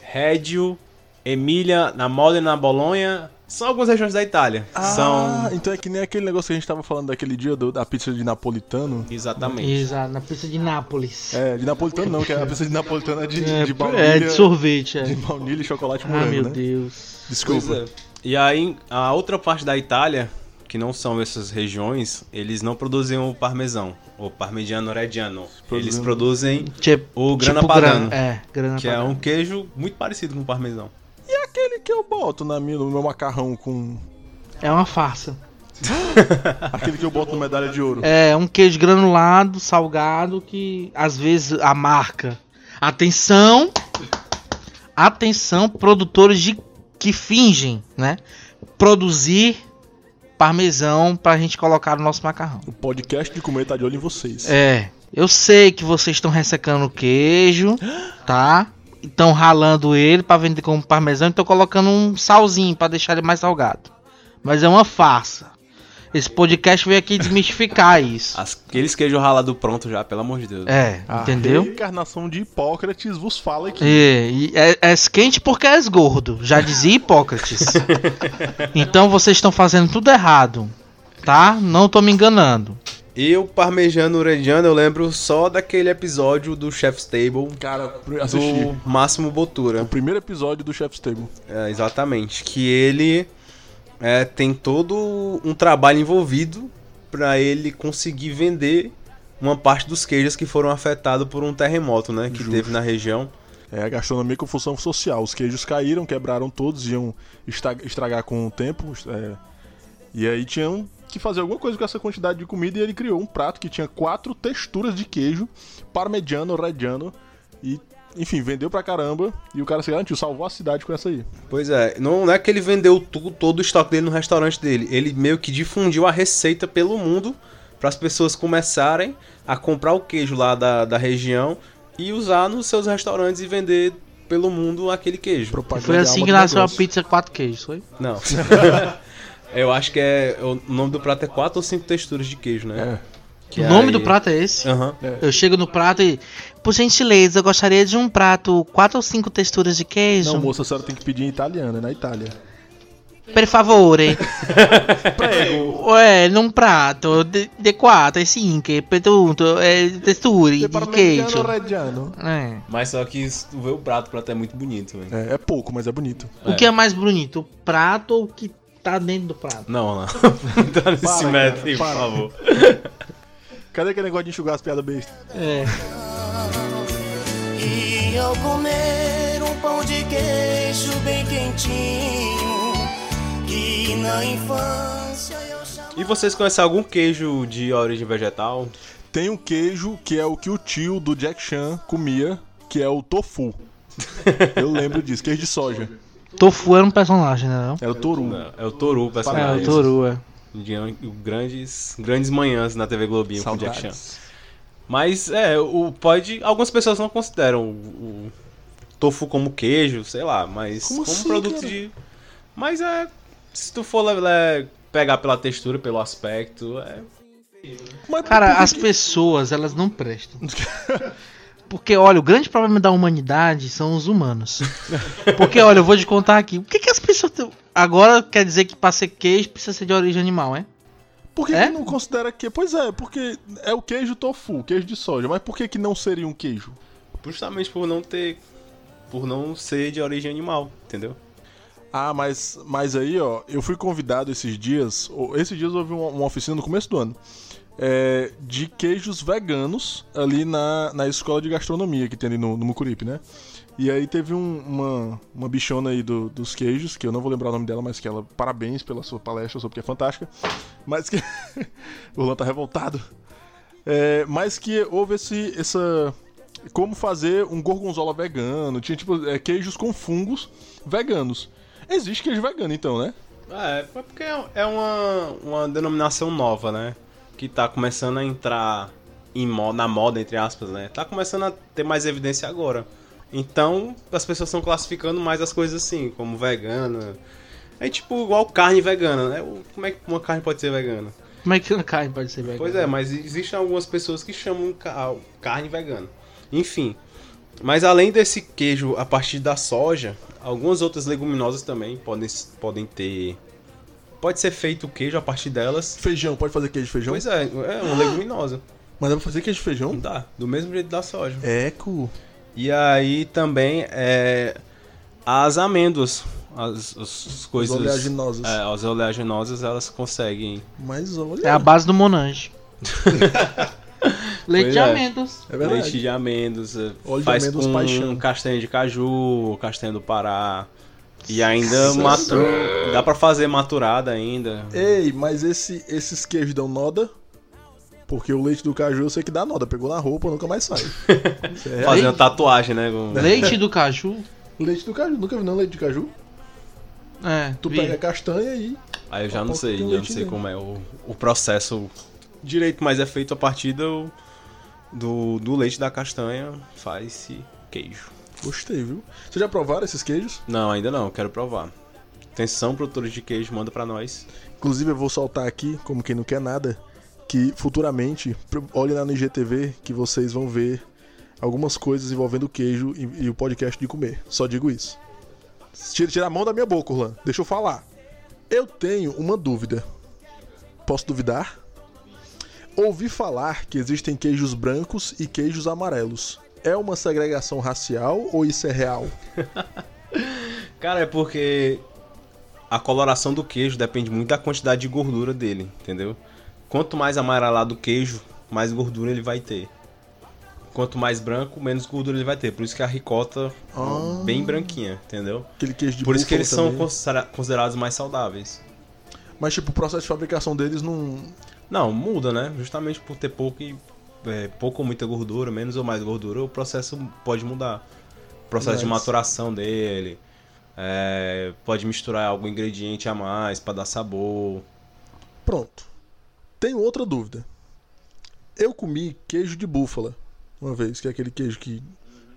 Reggio, Emília, na Modena, na Bolonha. São algumas regiões da Itália. Ah, São. então é que nem aquele negócio que a gente tava falando daquele dia do- da pizza de napolitano. Exatamente. Exato, na pista de Nápoles. É, de napolitano não, que a pizza de napolitano é de, É, de baunilha. é, de sorvete, é. de baunilha e chocolate Ah, morango, meu né? Deus. Desculpa. É. E aí, a outra parte da Itália, que não são essas regiões, eles não produzem o parmesão, o parmigiano reggiano. Eles Produzem- Tipo, o grana tipo padano, grana- É, grana que é padano. um queijo muito parecido com o parmesão. Aquele que eu boto na minha, no meu macarrão com. É uma farsa. Aquele que eu boto no medalha de ouro. É um queijo granulado, salgado, que às vezes a marca. Atenção! Atenção, produtores de que fingem, né? Produzir parmesão pra gente colocar no nosso macarrão. O podcast de comer tá de olho em vocês. É, eu sei que vocês estão ressecando o queijo, tá? Estão ralando ele pra vender como parmesão e estão colocando um salzinho pra deixar ele mais salgado. Mas é uma farsa. Esse podcast veio aqui desmistificar isso. Aqueles queijo ralado pronto já, pelo amor de Deus. É, A entendeu? reencarnação de Hipócrates vos fala aqui. É, é, és quente porque és gordo, já dizia Hipócrates. então vocês estão fazendo tudo errado, tá? Não tô me enganando. E o parmejano orediano eu lembro só daquele episódio do Chef's Table Cara, assisti. do Máximo Botura. O primeiro episódio do Chef's Table. É, exatamente. Que ele é, tem todo um trabalho envolvido pra ele conseguir vender uma parte dos queijos que foram afetados por um terremoto, né? Que Justo. teve na região. É a gastronomia com função social. Os queijos caíram, quebraram todos, iam estragar com o tempo. é, e aí tinham que fazer alguma coisa com essa quantidade de comida e ele criou um prato que tinha quatro texturas de queijo, parmegiano, reggiano e, enfim, vendeu pra caramba e o cara se garantiu, salvou a cidade com essa aí. Pois é, não, é que ele vendeu tudo, todo o estoque dele no restaurante dele. Ele meio que difundiu a receita pelo mundo para as pessoas começarem a comprar o queijo lá da, da região e usar nos seus restaurantes e vender pelo mundo aquele queijo. Propaganda Foi assim que nasceu a pizza quatro queijos, foi? Não. Eu acho que é. O nome do prato é quatro ou cinco texturas de queijo, né? É. Que o nome aí- do prato é esse? Aham. Eu chego no prato e. Por gentileza, eu gostaria de um prato, quatro ou cinco texturas de queijo. Não, moça, a senhora tem que pedir em italiano, é na Itália. Per favore. Ué, num prato de, de quattro e cinque, texture E di parmegiano, queijo. reggiano. É. Mas só que tu vê o prato, o prato é muito bonito, velho. É, é pouco, mas é bonito. O que é mais bonito, o prato ou o que tá dentro do prato? Não, não. Não tá nesse Para, método por favor. Cadê aquele negócio de enxugar as piadas bestas? É. E ao comer um pão de queijo bem quentinho, que na infância eu chamava. E vocês conhecem algum queijo de origem vegetal? Tem um queijo que é o que o tio do Jack Chan comia, que é o tofu. Eu lembro disso, queijo de soja. Tofu era um personagem, né? Não? É o toru. Não, é o Toru, É, personagem. o Toru, é. De grandes, grandes manhãs na TV Globinho com o Jack Chan. Saudades. Mas é, o pode. Algumas pessoas não consideram o, o tofu como queijo, sei lá, mas Como como, assim, produto cara? de. Mas é. Se tu for le- pegar pela textura, pelo aspecto, é. Mas Cara, as pessoas, elas não prestam. Porque, olha, o grande problema da humanidade são os humanos. Porque, olha, eu vou te contar aqui. O que, que as pessoas. tão- Agora quer dizer que pra ser queijo precisa ser de origem animal, é? Por que, É? que não considera que. Pois é, porque é o queijo tofu, queijo de soja. Mas por que, que não seria um queijo? Justamente por não ter. Por não ser de origem animal, entendeu? Ah, mas, mas aí, ó, eu fui convidado esses dias. ou- Esses dias houve uma, uma oficina no começo do ano. É, de queijos veganos ali na, na escola de gastronomia que tem ali no, no Mucuripe, né? E aí teve um- uma, uma bichona aí do- dos queijos, que eu não vou lembrar o nome dela, mas que ela, parabéns pela sua palestra, eu soube que é fantástica. Mas que. o Luan tá revoltado. É, mas que houve esse, essa. Como fazer um gorgonzola vegano. Tinha tipo é, queijos com fungos veganos. Existe queijo vegano então, né? É, é porque é uma, uma denominação nova, né? Que tá começando a entrar em moda, na moda, entre aspas, né? Tá começando a ter mais evidência agora. Então, as pessoas estão classificando mais as coisas assim, como vegana. É tipo igual carne vegana, né? Como é que uma carne pode ser vegana? Como é que uma carne pode ser vegana? Pois é, mas existem algumas pessoas que chamam ca- carne vegana. Enfim. Mas além desse queijo a partir da soja, algumas outras leguminosas também podem, podem ter. Pode ser feito o queijo a partir delas. Feijão, pode fazer queijo de feijão? Pois é, é uma leguminosa. Mas dá pra fazer queijo de feijão? dá. Do mesmo jeito da soja. Eco. E aí também é. As amêndoas. As, as- as coisas. oleaginosas. É, as oleaginosas elas conseguem. Mas olha. É a base do Monange. Leite Pois de é. amêndoas. É verdade. Leite de amêndoas, Óleo de faz amêndoas com paixão. castanha de caju, castanha do Pará. E ainda matura, dá pra fazer maturada ainda. Ei, mas esse, esses queijos dão noda? Porque o leite do caju eu sei que dá noda. Pegou na roupa, nunca mais sai. É. Fazendo tatuagem, né? com- Leite do caju. Leite do caju. Nunca vi não leite de caju? É, Tu vi. pega a castanha e... Aí eu já não sei, já não sei dentro. como é o, o processo direito, mas é feito a partir do, do, do leite da castanha, faz-se queijo. Gostei, viu? Vocês já provaram esses queijos? Não, ainda não, quero provar. Atenção, produtores de queijo, manda pra nós. Inclusive, eu vou soltar aqui, como quem não quer nada, que futuramente, olhem lá no IGTV que vocês vão ver algumas coisas envolvendo queijo e, e o podcast de comer. Só digo isso. Tira, tira a mão da minha boca, Orlan. Deixa eu falar. Eu tenho uma dúvida. Posso duvidar? Ouvi falar que existem queijos brancos e queijos amarelos. É uma segregação racial ou isso é real? Cara, é porque a coloração do queijo depende muito da quantidade de gordura dele, entendeu? Quanto mais amarelado o queijo, mais gordura ele vai ter. Quanto mais branco, menos gordura ele vai ter. Por isso que a ricota Ah. é bem branquinha, entendeu? Aquele queijo de Por isso que eles são também. considera- considerados mais saudáveis. Mas, tipo, o processo de fabricação deles não. Não, muda, né? Justamente por ter pouco e é, pouco ou muita gordura, menos ou mais gordura, o processo pode mudar. O processo de Mas- maturação dele. é, pode misturar algum ingrediente a mais pra dar sabor. Pronto. Tenho outra dúvida. Eu comi queijo de búfala uma vez, que é aquele queijo que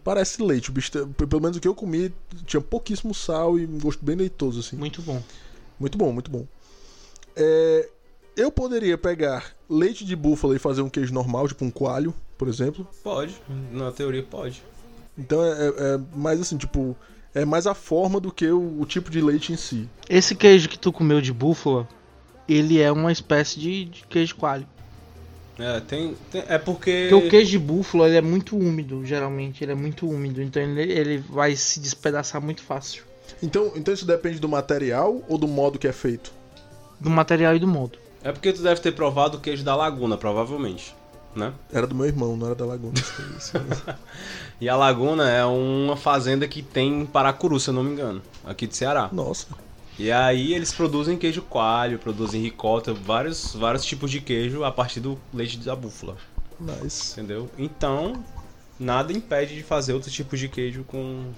parece leite. Pelo menos o que eu comi tinha pouquíssimo sal e um gosto bem leitoso, assim. Muito bom. Muito bom, muito bom. É, eu poderia pegar leite de búfala e fazer um queijo normal, tipo um coalho, por exemplo. Pode, na teoria pode. Então é, é- é mais assim, tipo, é mais a forma do que o, o tipo de leite em si. Esse queijo que tu comeu de búfala, ele é uma espécie de, de queijo coalho. É, tem, tem- é porque. Porque o queijo de búfala ele é muito úmido, geralmente. Ele é muito úmido, então ele, ele vai se despedaçar muito fácil. Então, então isso depende do material ou do modo que é feito? Do material e do modo. É porque tu deve ter provado o queijo da Laguna, provavelmente. Né? Era do meu irmão, não era da Laguna. Isso. E a Laguna é uma fazenda que tem em Paracuru, se eu não me engano, aqui de Ceará. Nossa. E aí eles produzem queijo coalho, produzem ricota, vários, vários tipos de queijo a partir do leite da búfala, Nice. entendeu? Então, nada impede de fazer outros tipos de queijo com...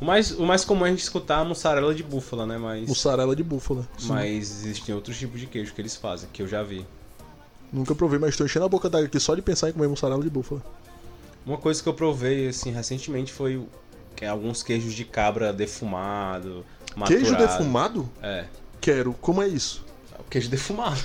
O mais, o mais comum é a gente escutar a mussarela de búfala, né? Mas, Mussarela de búfala. Sim. mas existem outros tipos de queijo que eles fazem, que eu já vi. Nunca provei, mas estou enchendo a boca d'água aqui só de pensar em comer mussarela de búfala. Uma coisa que eu provei, assim, recentemente foi o- que é alguns queijos de cabra defumado, maturado. Queijo defumado? É, Quero. Como é isso? o queijo defumado.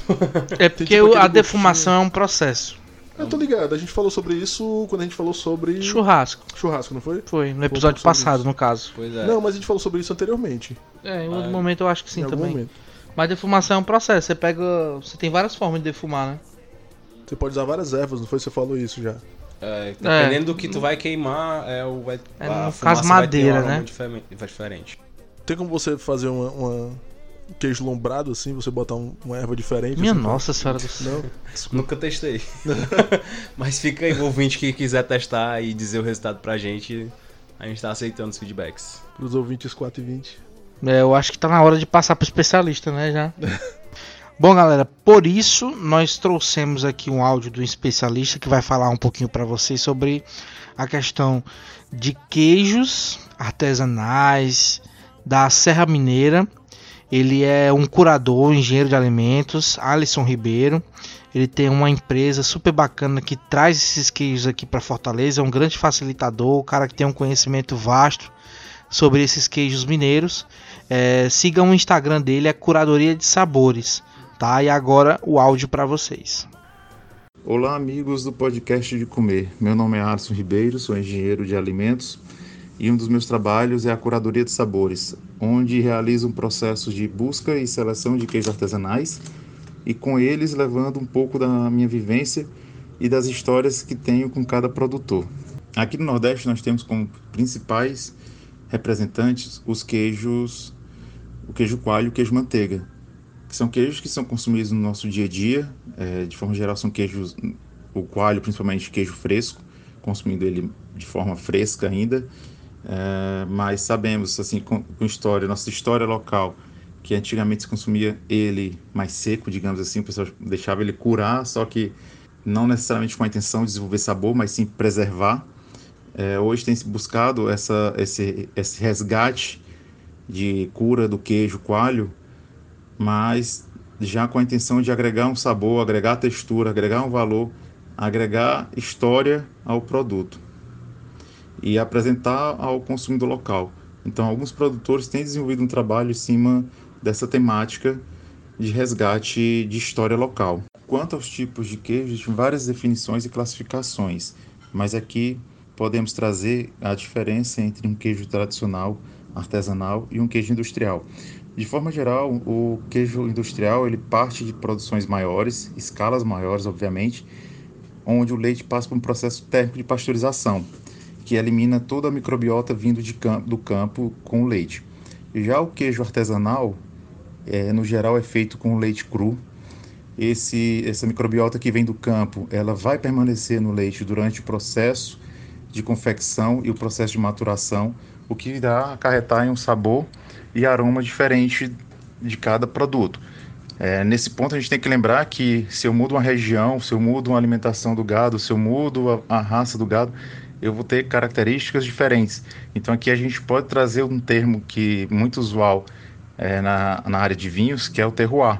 É porque tipo o- a aquele defumação é um processo. Eu tô ligado, a gente falou sobre isso quando a gente falou sobre Churrasco. churrasco, não foi? Foi, no episódio sobre passado, isso. no caso. Pois é. Não, mas a gente falou sobre isso anteriormente. É, em outro Ah, momento eu acho que sim em algum também. momento. Mas defumação é um processo. Você pega. Você tem várias formas de defumar, né? Você pode usar várias ervas, não foi? Você falou isso já. É, dependendo do que tu vai queimar, é o vai, É, no caso, vai ter um madeira, né? difere- diferente. Tem como você fazer uma, uma queijo lombrado assim, você botar um- uma erva diferente? Minha assim, nossa senhora do céu. Não? Nunca testei. Mas fica aí, o ouvinte que quiser testar e dizer o resultado pra gente, a gente tá aceitando os feedbacks. Pros ouvintes 4 e 20. É, eu acho que tá na hora de passar pro especialista, né, já. Bom, galera, por isso nós trouxemos aqui um áudio do especialista que vai falar um pouquinho para vocês sobre a questão de queijos artesanais da Serra Mineira. Ele é um curador, engenheiro de alimentos, Alisson Ribeiro. Ele tem uma empresa super bacana que traz esses queijos aqui para Fortaleza, é um grande facilitador, o cara que tem um conhecimento vasto sobre esses queijos mineiros. É, sigam o Instagram dele, é Curadoria de Sabores, tá? E agora o áudio para vocês. Olá, amigos do podcast de comer. Meu nome é Alisson Ribeiro, sou engenheiro de alimentos e um dos meus trabalhos é a curadoria de sabores, onde realizo um processo de busca e seleção de queijos artesanais e com eles levando um pouco da minha vivência e das histórias que tenho com cada produtor. Aqui no Nordeste nós temos como principais representantes os queijos, o queijo coalho e o queijo manteiga, que são queijos que são consumidos no nosso dia a dia. É, de forma geral, são queijos, o coalho, principalmente queijo fresco, consumindo ele de forma fresca ainda. É, mas sabemos, assim, com, com história, nossa história local, que antigamente se consumia ele mais seco, digamos assim, o pessoal deixava ele curar, só que não necessariamente com a intenção de desenvolver sabor, mas sim preservar. É, hoje tem se buscado essa, esse, esse resgate de cura do queijo coalho, mas já com a intenção de agregar um sabor, agregar textura, agregar um valor, agregar história ao produto e apresentar ao consumidor local. Então, alguns produtores têm desenvolvido um trabalho em cima dessa temática de resgate de história local. Quanto aos tipos de queijo, existem várias definições e classificações, mas aqui podemos trazer a diferença entre um queijo tradicional, artesanal e um queijo industrial. De forma geral, o queijo industrial ele parte de produções maiores, escalas maiores, obviamente, onde o leite passa por um processo térmico de pasteurização, que elimina toda a microbiota vindo campo, do campo com o leite. Já o queijo artesanal, é, no geral, é feito com leite cru. Esse, essa microbiota que vem do campo, ela vai permanecer no leite durante o processo de confecção e o processo de maturação, o que irá acarretar em um sabor e aroma diferente de cada produto. É, nesse ponto a gente tem que lembrar que se eu mudo uma região, se eu mudo uma alimentação do gado, se eu mudo a, a raça do gado, eu vou ter características diferentes. Então aqui a gente pode trazer um termo que muito usual é, na, na área de vinhos, que é o terroir.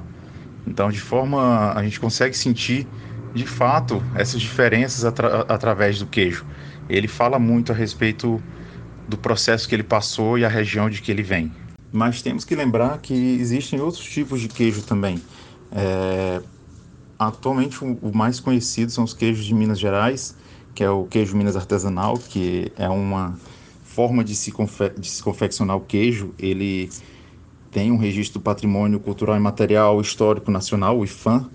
Então de forma a gente consegue sentir de fato essas diferenças atra através do queijo. Ele fala muito a respeito do processo que ele passou e a região de que ele vem. Mas temos que lembrar que existem outros tipos de queijo também. É, atualmente, o mais conhecido são os queijos de Minas Gerais, que é o queijo Minas artesanal, que é uma forma de se, confe de se confeccionar o queijo. Ele tem um registro do Patrimônio Cultural e Material Histórico Nacional, o IFAM,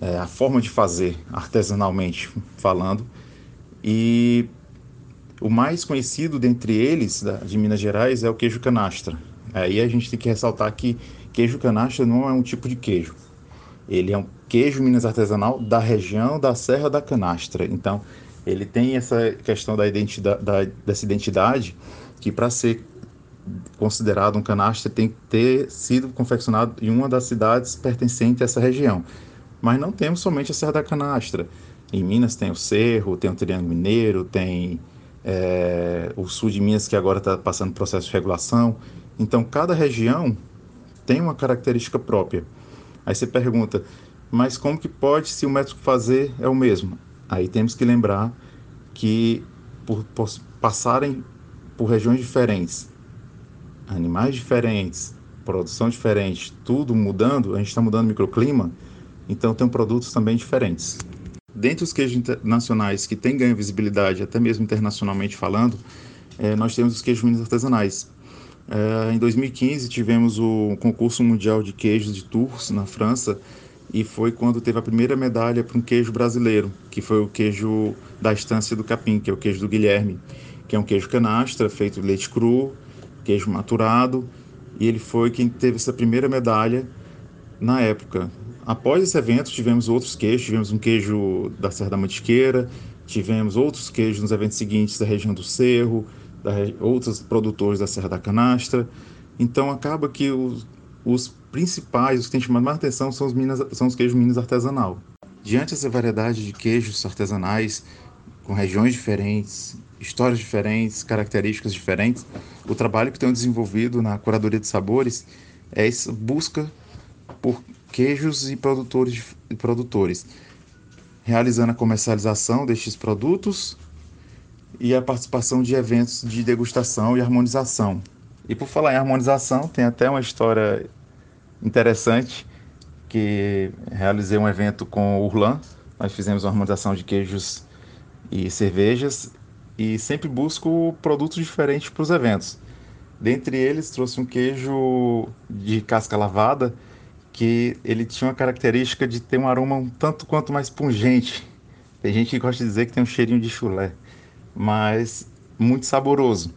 é, a forma de fazer artesanalmente falando. E o mais conhecido dentre eles, da, de Minas Gerais, é o queijo canastra. Aí a gente tem que ressaltar que queijo canastra não é um tipo de queijo. Ele é um queijo Minas artesanal da região da Serra da Canastra. Então, ele tem essa questão da identidade, da, dessa identidade que para ser considerado um canastra tem que ter sido confeccionado em uma das cidades pertencente a essa região. Mas não temos somente a Serra da Canastra. Em Minas tem o Cerro, tem o Triângulo Mineiro, tem é, o sul de Minas que agora está passando processo de regulação. Então, cada região tem uma característica própria. Aí você pergunta, mas como que pode se o método fazer é o mesmo? Aí temos que lembrar que por, por passarem por regiões diferentes, animais diferentes, produção diferente, tudo mudando, a gente está mudando o microclima, então tem produtos também diferentes. Dentre os queijos nacionais que têm ganho visibilidade, até mesmo internacionalmente falando, é, nós temos os queijos minas artesanais. É, em 2015 tivemos o concurso mundial de queijos de Tours na França e foi quando teve a primeira medalha para um queijo brasileiro, que foi o queijo da Estância do Capim, que é o queijo do Guilherme, que é um queijo canastra feito de leite cru, queijo maturado, e ele foi quem teve essa primeira medalha na época. Após esse evento tivemos outros queijos, tivemos um queijo da Serra da Mantiqueira, tivemos outros queijos nos eventos seguintes da região do Cerro, da, outros produtores da Serra da Canastra. Então acaba que os, os principais, os que têm chamado mais atenção são os, minas, são os queijos Minas artesanal. Diante dessa variedade de queijos artesanais, com regiões diferentes, histórias diferentes, características diferentes, o trabalho que tenho desenvolvido na curadoria de sabores é essa busca por queijos e produtores, e produtores realizando a comercialização destes produtos e a participação de eventos de degustação e harmonização. E por falar em harmonização, tem até uma história interessante que realizei um evento com o Urlan. Nós fizemos uma harmonização de queijos e cervejas e sempre busco produtos diferentes para os eventos. Dentre eles, trouxe um queijo de casca lavada que ele tinha uma característica de ter um aroma um tanto quanto mais pungente. Tem gente que gosta de dizer que tem um cheirinho de chulé mas muito saboroso.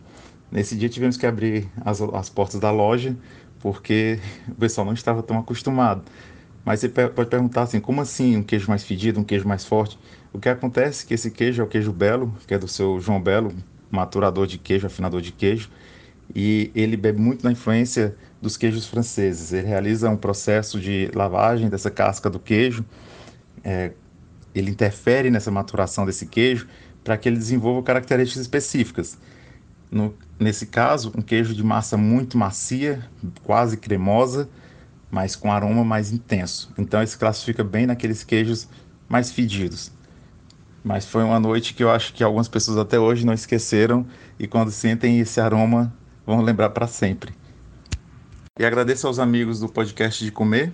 Nesse dia tivemos que abrir as, as portas da loja porque o pessoal não estava tão acostumado. Mas você pode perguntar assim, como assim um queijo mais fedido, um queijo mais forte? O que acontece é que esse queijo é o queijo Belo, que é do seu João Belo, maturador de queijo, afinador de queijo, e ele bebe muito na influência dos queijos franceses. Ele realiza um processo de lavagem dessa casca do queijo, é, ele interfere nessa maturação desse queijo para que ele desenvolva características específicas. No, nesse caso, um queijo de massa muito macia, quase cremosa, mas com aroma mais intenso. Então, ele se classifica bem naqueles queijos mais fedidos. Mas foi uma noite que eu acho que algumas pessoas até hoje não esqueceram e quando sentem esse aroma vão lembrar para sempre. E agradeço aos amigos do podcast de comer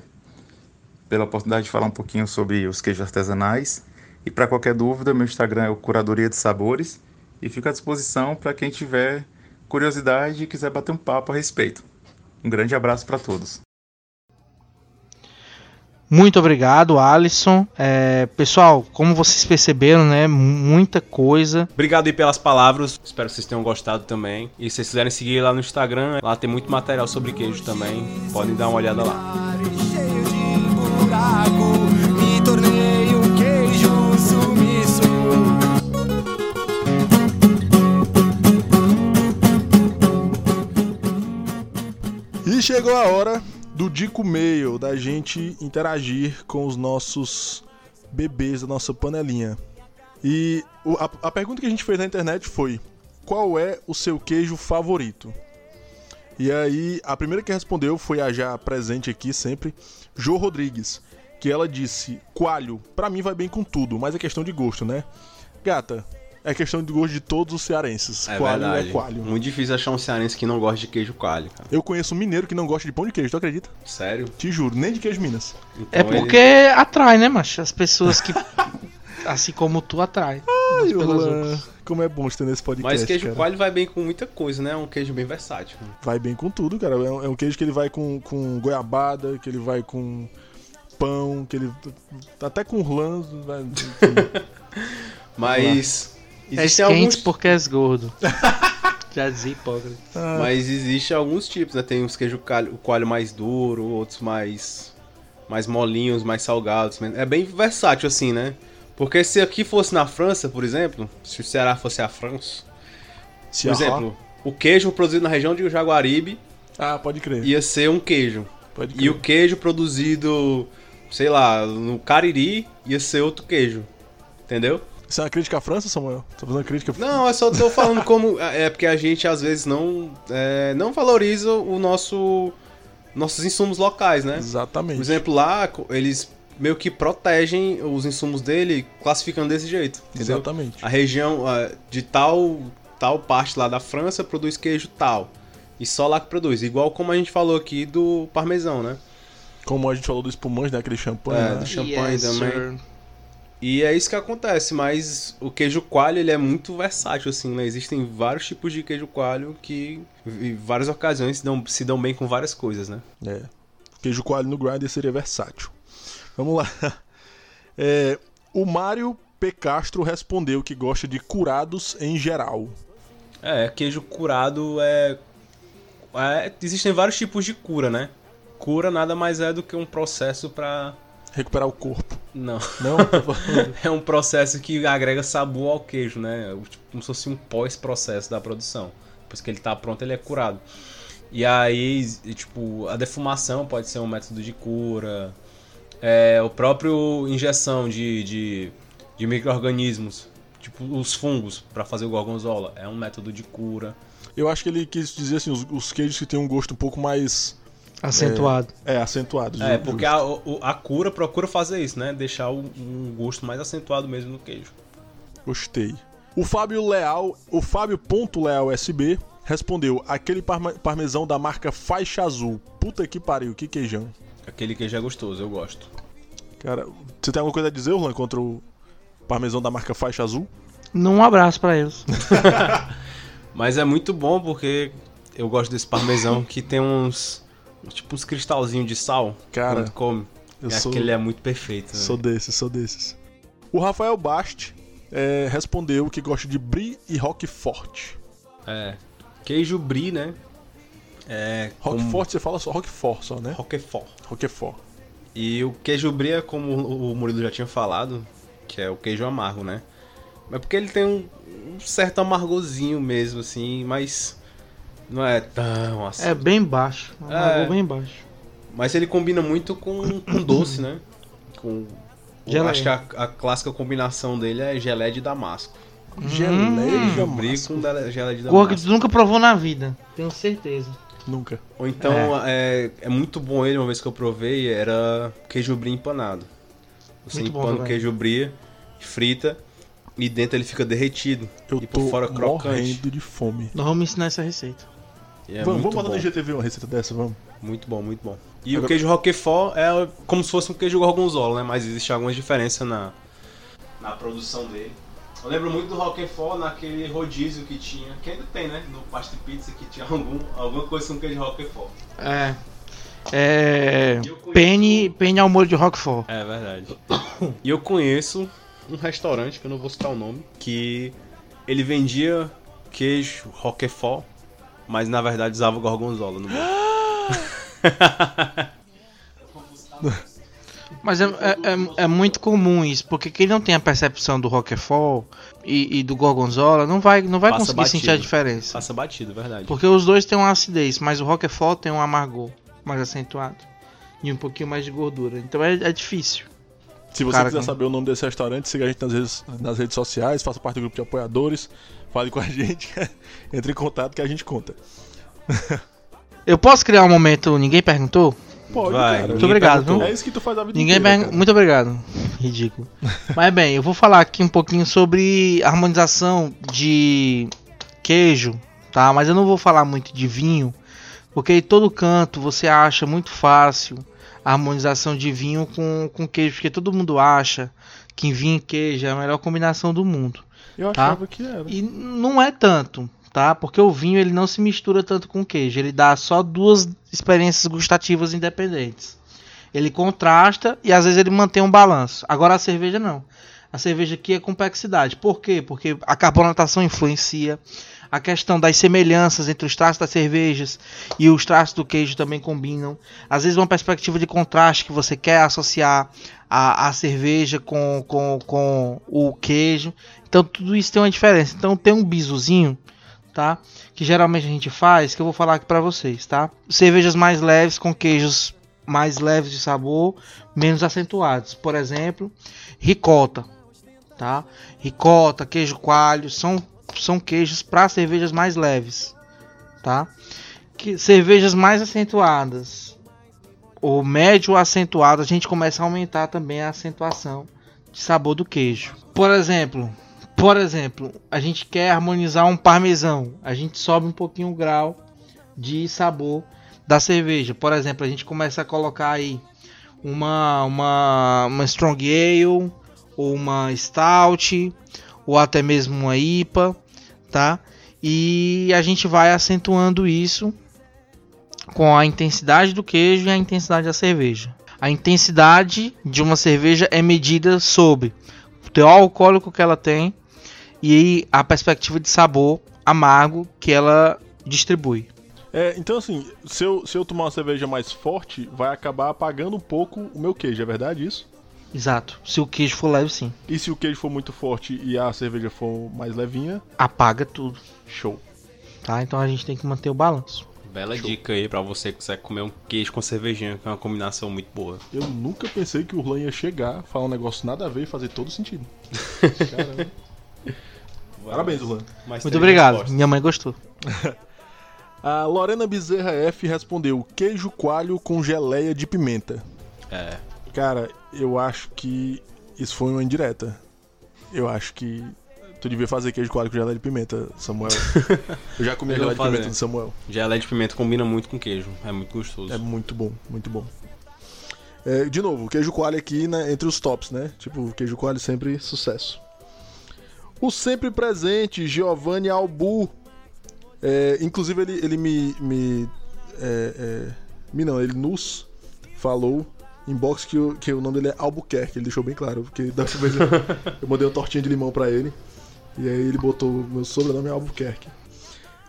pela oportunidade de falar um pouquinho sobre os queijos artesanais. E para qualquer dúvida, meu Instagram é o Curadoria de Sabores e fico à disposição para quem tiver curiosidade e quiser bater um papo a respeito. Um grande abraço para todos. Muito obrigado, Alisson. É, pessoal, como vocês perceberam, né? Muita coisa. Obrigado aí pelas palavras. Espero que vocês tenham gostado também. E se vocês quiserem seguir lá no Instagram, lá tem muito material sobre queijo também. Podem dar uma olhada lá. Cheio de buraco, E chegou a hora do Dico Mail, da gente interagir com os nossos bebês da nossa panelinha. E a, a pergunta que a gente fez na internet foi: qual é o seu queijo favorito? E aí, a primeira que respondeu foi a já presente aqui sempre, Jo Rodrigues, que ela disse: coalho, pra mim vai bem com tudo, mas é questão de gosto, né? Gata, é questão de gosto de todos os cearenses. É coalho verdade. é coalho. Muito difícil achar um cearense que não gosta de queijo coalho, cara. Eu conheço um mineiro que não gosta de pão de queijo, tu acredita? Sério? Te juro, nem de queijo Minas. É Então ele- porque atrai, né, macho? As pessoas que. assim como tu atrai. Ai, como é bom estar nesse podcast, Mas queijo cara. coalho vai bem com muita coisa, né? É um queijo bem versátil. Vai bem com tudo, cara. É um, é um queijo que ele vai com, com goiabada, que ele vai com pão, que ele... Até com enfim. Mas Existem quente alguns, porque és gordo. Já dizia hipócrita. mas existe alguns tipos, né? Tem os queijo coalho, o coalho mais duro, outros mais mais molinhos, mais salgados. É bem versátil assim, né? Porque se aqui fosse na França, por exemplo, se o Ceará fosse a França, Se por exemplo, o queijo produzido na região de Jaguaribe Ah, pode crer. ia ser um queijo. Pode crer. E o queijo produzido, sei lá, no Cariri ia ser outro queijo. Entendeu? Isso é uma crítica à França, Samuel? Tá fazendo uma crítica... Não, eu só tô falando como. É porque a gente às vezes não, é, não valoriza o nosso. Nossos insumos locais, né? Por Exatamente. exemplo, lá eles meio que protegem os insumos dele classificando desse jeito. Entendeu? Exatamente. A região de tal, tal parte lá da França produz queijo tal. E só lá que produz. Igual como a gente falou aqui do parmesão, né? Como a gente falou do espumante, né? Aquele champanhe, É, né? do champanhe Yes, também. sir. E é isso que acontece, mas o queijo coalho ele é muito versátil, assim, né? Existem vários tipos de queijo coalho que em várias ocasiões se dão, se dão bem com várias coisas, né? É. Queijo coalho no grinder seria versátil. Vamos lá. É, o Mário P. Castro respondeu que gosta de curados em geral. É, queijo curado é... é- Existem vários tipos de cura, né? Cura nada mais é do que um processo pra. Recuperar o corpo. Não. Não? é um processo que agrega sabor ao queijo, né? Tipo, Como se fosse um pós-processo da produção. Depois que ele tá pronto, ele é curado. E aí, tipo, a defumação pode ser um método de cura. É, o próprio injeção de, de, de micro-organismos, tipo os fungos, para fazer o gorgonzola, é um método de cura. Eu acho que ele quis dizer assim, os, os queijos que têm um gosto um pouco mais Acentuado. é, acentuado. É, porque a, a cura procura fazer isso, né? Deixar o- um gosto mais acentuado mesmo no queijo. Gostei. O Fábio Leal, o Fábio Ponto Leal SB respondeu: aquele parmesão da marca Faixa Azul. Puta que pariu, que queijão. Aquele queijo é gostoso, eu gosto. Cara, você tem alguma coisa a dizer, Orlan, contra o parmesão da marca Faixa Azul? Um abraço pra eles. Mas é muito bom porque eu gosto desse parmesão que tem uns. Tipo uns cristalzinhos de sal. Cara, quando come. eu é sou- Aquele é muito perfeito. né? Sou desses, sou desses. O Rafael Bast é, respondeu que gosta de Brie e Roquefort. É. Queijo brie, né? É. como- Roquefort, você fala só Roquefort só, né? Roquefort. Roquefort. E o queijo brie é como o Murilo já tinha falado, que é o queijo amargo, né? Mas porque ele tem um, um certo amargozinho mesmo, assim, mas não é tão assim. É bem baixo. Um É. amargor bem baixo. Mas ele combina muito com, com doce, né? Com. Geleia. acho que a, a clássica combinação dele é gelé de damasco. Geleia, Brie massa. com dele- gelé de Cor que damasco. tu nunca provou na vida. Tenho certeza. Nunca. Ou então é. É, muito bom ele, uma vez que eu provei, era queijo brie empanado. Você Muito bom empana o queijo brie, frita, e dentro ele fica derretido. Eu e tô por fora crocante. morrendo de fome. Nós vamos ensinar essa receita. É vamos vamos botar no IGTV uma receita dessa, vamos. Muito bom, muito bom. E o Agora- queijo Roquefort é como se fosse um queijo gorgonzola, né? Mas existe algumas diferenças na, na produção dele. Eu lembro muito do Roquefort naquele rodízio que tinha, que ainda tem, né? No Pasta Pizza, que tinha algum, alguma coisa com queijo Roquefort. É. É. Penny, penny ao molho de Roquefort. É verdade. E eu conheço um restaurante, que eu não vou citar o nome, que ele vendia queijo Roquefort, mas na verdade usava gorgonzola no. Mas é, é, é- é muito comum isso, porque quem não tem a percepção do Roquefort e, e do Gorgonzola não vai, não vai Passa conseguir batido. sentir a diferença. Passa batido, verdade. Porque os dois têm uma acidez, mas o Roquefort tem um amargor mais acentuado. E um pouquinho mais de gordura. Então é, é difícil. Se você Cara, quiser com- saber o nome desse restaurante, siga a gente nas redes, nas redes sociais, faça parte do grupo de apoiadores, fale com a gente, entre em contato que a gente conta. Eu posso criar um momento Ninguém Perguntou? Pode, Vai, cara. Muito obrigado, viu? É isso que tu faz a vida Ninguém inteira, cara. Muito obrigado. Ridículo. Mas bem, eu vou falar aqui um pouquinho sobre harmonização de queijo, tá? Mas eu não vou falar muito de vinho, porque em todo canto você acha muito fácil a harmonização de vinho com, com queijo, porque todo mundo acha que vinho e queijo é a melhor combinação do mundo. Eu tá? achava que era. E não é tanto, tá? Porque o vinho ele não se mistura tanto com o queijo, ele dá só duas experiências gustativas independentes. Ele contrasta e às vezes ele mantém um balanço. Agora a cerveja não. A cerveja aqui é complexidade. Por quê? Porque a carbonatação influencia. A questão das semelhanças entre os traços das cervejas e os traços do queijo também combinam. Às vezes uma perspectiva de contraste que você quer associar a, a cerveja com, com, com o queijo. Então tudo isso tem uma diferença. Então tem um bizuzinho, tá? Que geralmente a gente faz, que eu vou falar aqui pra vocês, tá? Cervejas mais leves com queijos mais leves de sabor, menos acentuados. Por exemplo, ricota, tá? Ricota, queijo coalho são são queijos para cervejas mais leves, tá? Que cervejas mais acentuadas ou médio acentuado, a gente começa a aumentar também a acentuação de sabor do queijo. Por exemplo, por exemplo, a gente quer harmonizar um parmesão, a gente sobe um pouquinho o grau de sabor da cerveja. Por exemplo, a gente começa a colocar aí uma uma uma strong ale ou uma stout ou até mesmo uma IPA, tá? E a gente vai acentuando isso com a intensidade do queijo e a intensidade da cerveja. A intensidade de uma cerveja é medida sobre o teor alcoólico que ela tem e a perspectiva de sabor amargo que ela distribui. É, então assim, se eu, se eu tomar uma cerveja mais forte, vai acabar apagando um pouco o meu queijo, é verdade isso? Exato. Se o queijo for leve, sim. E se o queijo for muito forte e a cerveja for mais levinha, Apaga tudo, show. tá? Então a gente tem que manter o balanço. Bela dica aí pra você que quiser comer um queijo com cervejinha, que é uma combinação muito boa. Eu nunca pensei que o Urlan ia chegar, falar um negócio nada a ver e fazer todo sentido. Caramba. Parabéns, Urlan. Muito obrigado. Minha mãe gostou. A Lorena Bezerra F respondeu: queijo coalho com geleia de pimenta. É. Cara, eu acho que isso foi uma indireta. Eu acho que tu devia fazer queijo coalho com geleia de pimenta, Samuel. Eu já comi geleia de fazer. pimenta do Samuel. Geleia de pimenta combina muito com queijo. É muito gostoso. É muito bom, muito bom. É, de novo, o queijo coalho aqui né, entre os tops, né? Tipo, queijo coalho sempre sucesso. O sempre presente, Giovanni Albu. É, inclusive, ele, ele me. me, é, é, me não, ele nos falou em box que, o- que o nome dele é Albuquerque. Ele deixou bem claro, porque da última vez eu, eu mandei uma tortinha de limão pra ele. E aí ele botou o meu sobrenome é Albuquerque.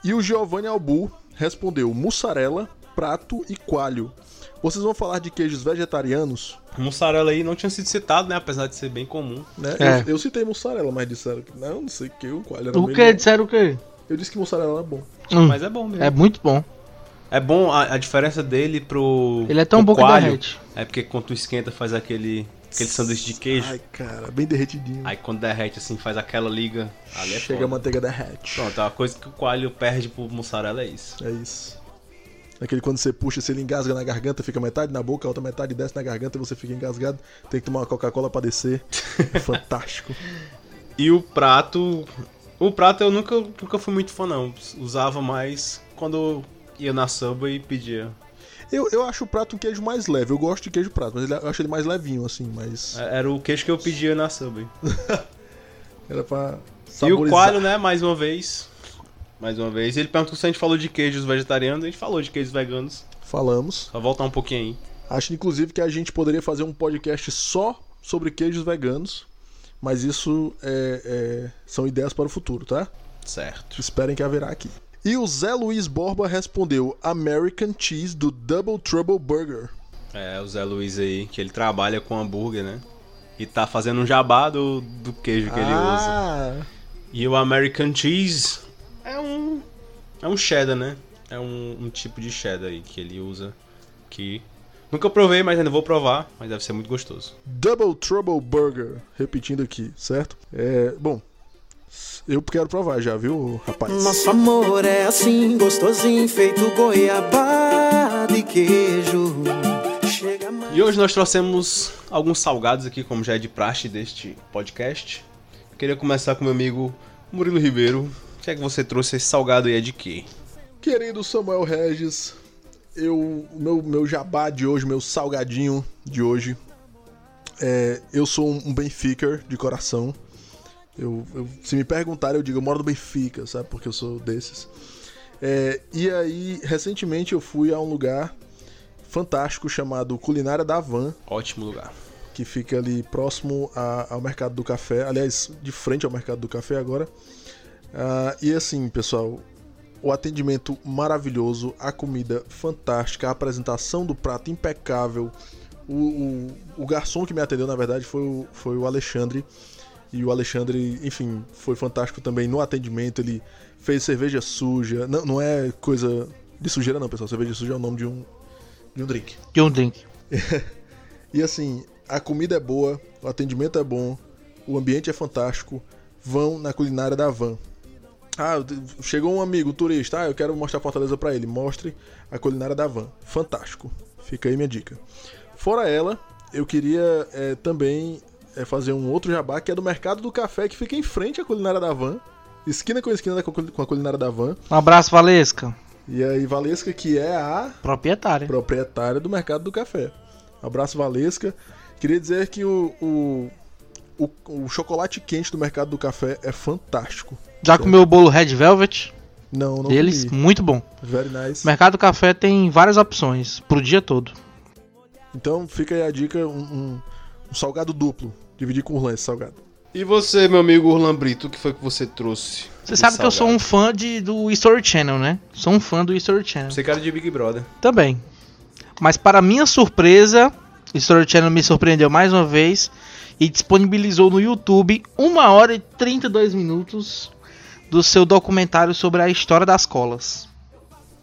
E o Giovanni Albu respondeu: mussarela, prato e coalho. Vocês vão falar de queijos vegetarianos? Mussarela aí não tinha sido citado, né? Apesar de ser bem comum. Né? É. Eu, eu citei mussarela, mas disseram que não, não sei o que, o coalho era O que? Disseram o quê? Eu disse que mussarela era bom. Hum, Mas é bom mesmo. é muito bom. É bom a, a diferença dele pro. Ele é tão pro bom que derrete. É porque quando tu esquenta faz aquele. aquele sanduíche de queijo. Ai, cara, bem derretidinho. Aí quando derrete assim, faz aquela liga. Ali é Chega a foda. manteiga derrete. Pronto, a coisa que o coalho perde pro mussarela é isso. É isso. Aquele quando você puxa, se ele engasga na garganta, fica metade na boca, a outra metade desce na garganta e você fica engasgado. Tem que tomar uma Coca-Cola pra descer. É fantástico. E o prato. O prato eu nunca, nunca fui muito fã, não. Usava mais quando ia na Subway e pedia. Eu, eu acho o prato um queijo mais leve. Eu gosto de queijo prato, mas ele- eu acho ele mais levinho, assim, mas. É, Era o queijo que eu pedia na Subway. Era pra. E o saborizar. Coalho, né, mais uma vez. Mais uma vez. Ele perguntou se a gente falou de queijos vegetarianos. A gente falou de queijos veganos. Falamos. Só voltar um pouquinho aí. Acho, inclusive, que a gente poderia fazer um podcast só sobre queijos veganos. Mas isso é- é- são ideias para o futuro, tá? Certo. Esperem que haverá aqui. E o Zé Luiz Borba respondeu American Cheese do Double Trouble Burger. É, o Zé Luiz aí, que ele trabalha com hambúrguer, né? E tá fazendo um jabá do, do queijo que ele usa. ah, E o American Cheese é um. É um cheddar, né? É um, um tipo de cheddar aí que ele usa. Que. Nunca provei, mas ainda vou provar. Mas deve ser muito gostoso. Double Trouble Burger. Repetindo aqui, certo? É, bom, eu quero provar já, viu, rapaz? Nosso amor é assim, gostosinho, feito goiabá de queijo. Chega mais. E hoje nós trouxemos alguns salgados aqui, como já é de praxe deste podcast. Queria começar com meu amigo Murilo Ribeiro. O que é que você trouxe esse salgado aí? É de quê? Querido Samuel Regis, eu, meu, meu jabá de hoje, meu salgadinho de hoje, é, eu sou um, um Benfica de coração. Eu, eu- se me perguntarem, eu digo, eu moro no Benfica, sabe? Porque eu sou desses. É, e aí, recentemente eu fui a um lugar fantástico chamado Culinária da Van, Ótimo lugar. que fica ali próximo a- ao Mercado do Café, aliás, de frente ao Mercado do Café agora. Ah, e assim, pessoal, o atendimento maravilhoso, a comida fantástica, a apresentação do prato impecável. O, o- o garçom que me atendeu, na verdade, foi o, foi o Alexandre. E o Alexandre, enfim, foi fantástico também no atendimento. Ele fez cerveja suja. Não, não é coisa de sujeira, não, pessoal. Cerveja suja é o nome de um, de um drink. De um drink. E assim, a comida é boa, o atendimento é bom, o ambiente é fantástico. Vão na culinária da van. Ah, chegou um amigo, um turista, ah, eu quero mostrar Fortaleza pra ele. Mostre a culinária da van. Fantástico. Fica aí minha dica. Fora ela, eu queria eh, também eh, fazer um outro jabá que é do Mercado do Café, que fica em frente à culinária da van. Esquina com esquina com a culinária da van. Um abraço, Valesca. E aí, Valesca, que é a Proprietária. proprietária do Mercado do Café. Abraço, Valesca. Queria dizer que o, o, o, o chocolate quente do Mercado do Café é fantástico. Já comeu o bolo Red Velvet Não, não deles? comi. Muito bom. Very nice. Mercado Café tem várias opções pro dia todo. Então fica aí a dica, um, um- um salgado duplo. Dividir com o Urlan esse salgado. E você, meu amigo Orlan Brito, o que foi que você trouxe? Você sabe que eu sou um fã de, do History Channel, né? Sou um fã do History Channel. Você cara de Big Brother. Também. Mas para minha surpresa, o History Channel me surpreendeu mais uma vez e disponibilizou no YouTube 1 hora e 32 minutos do seu documentário sobre a história das colas.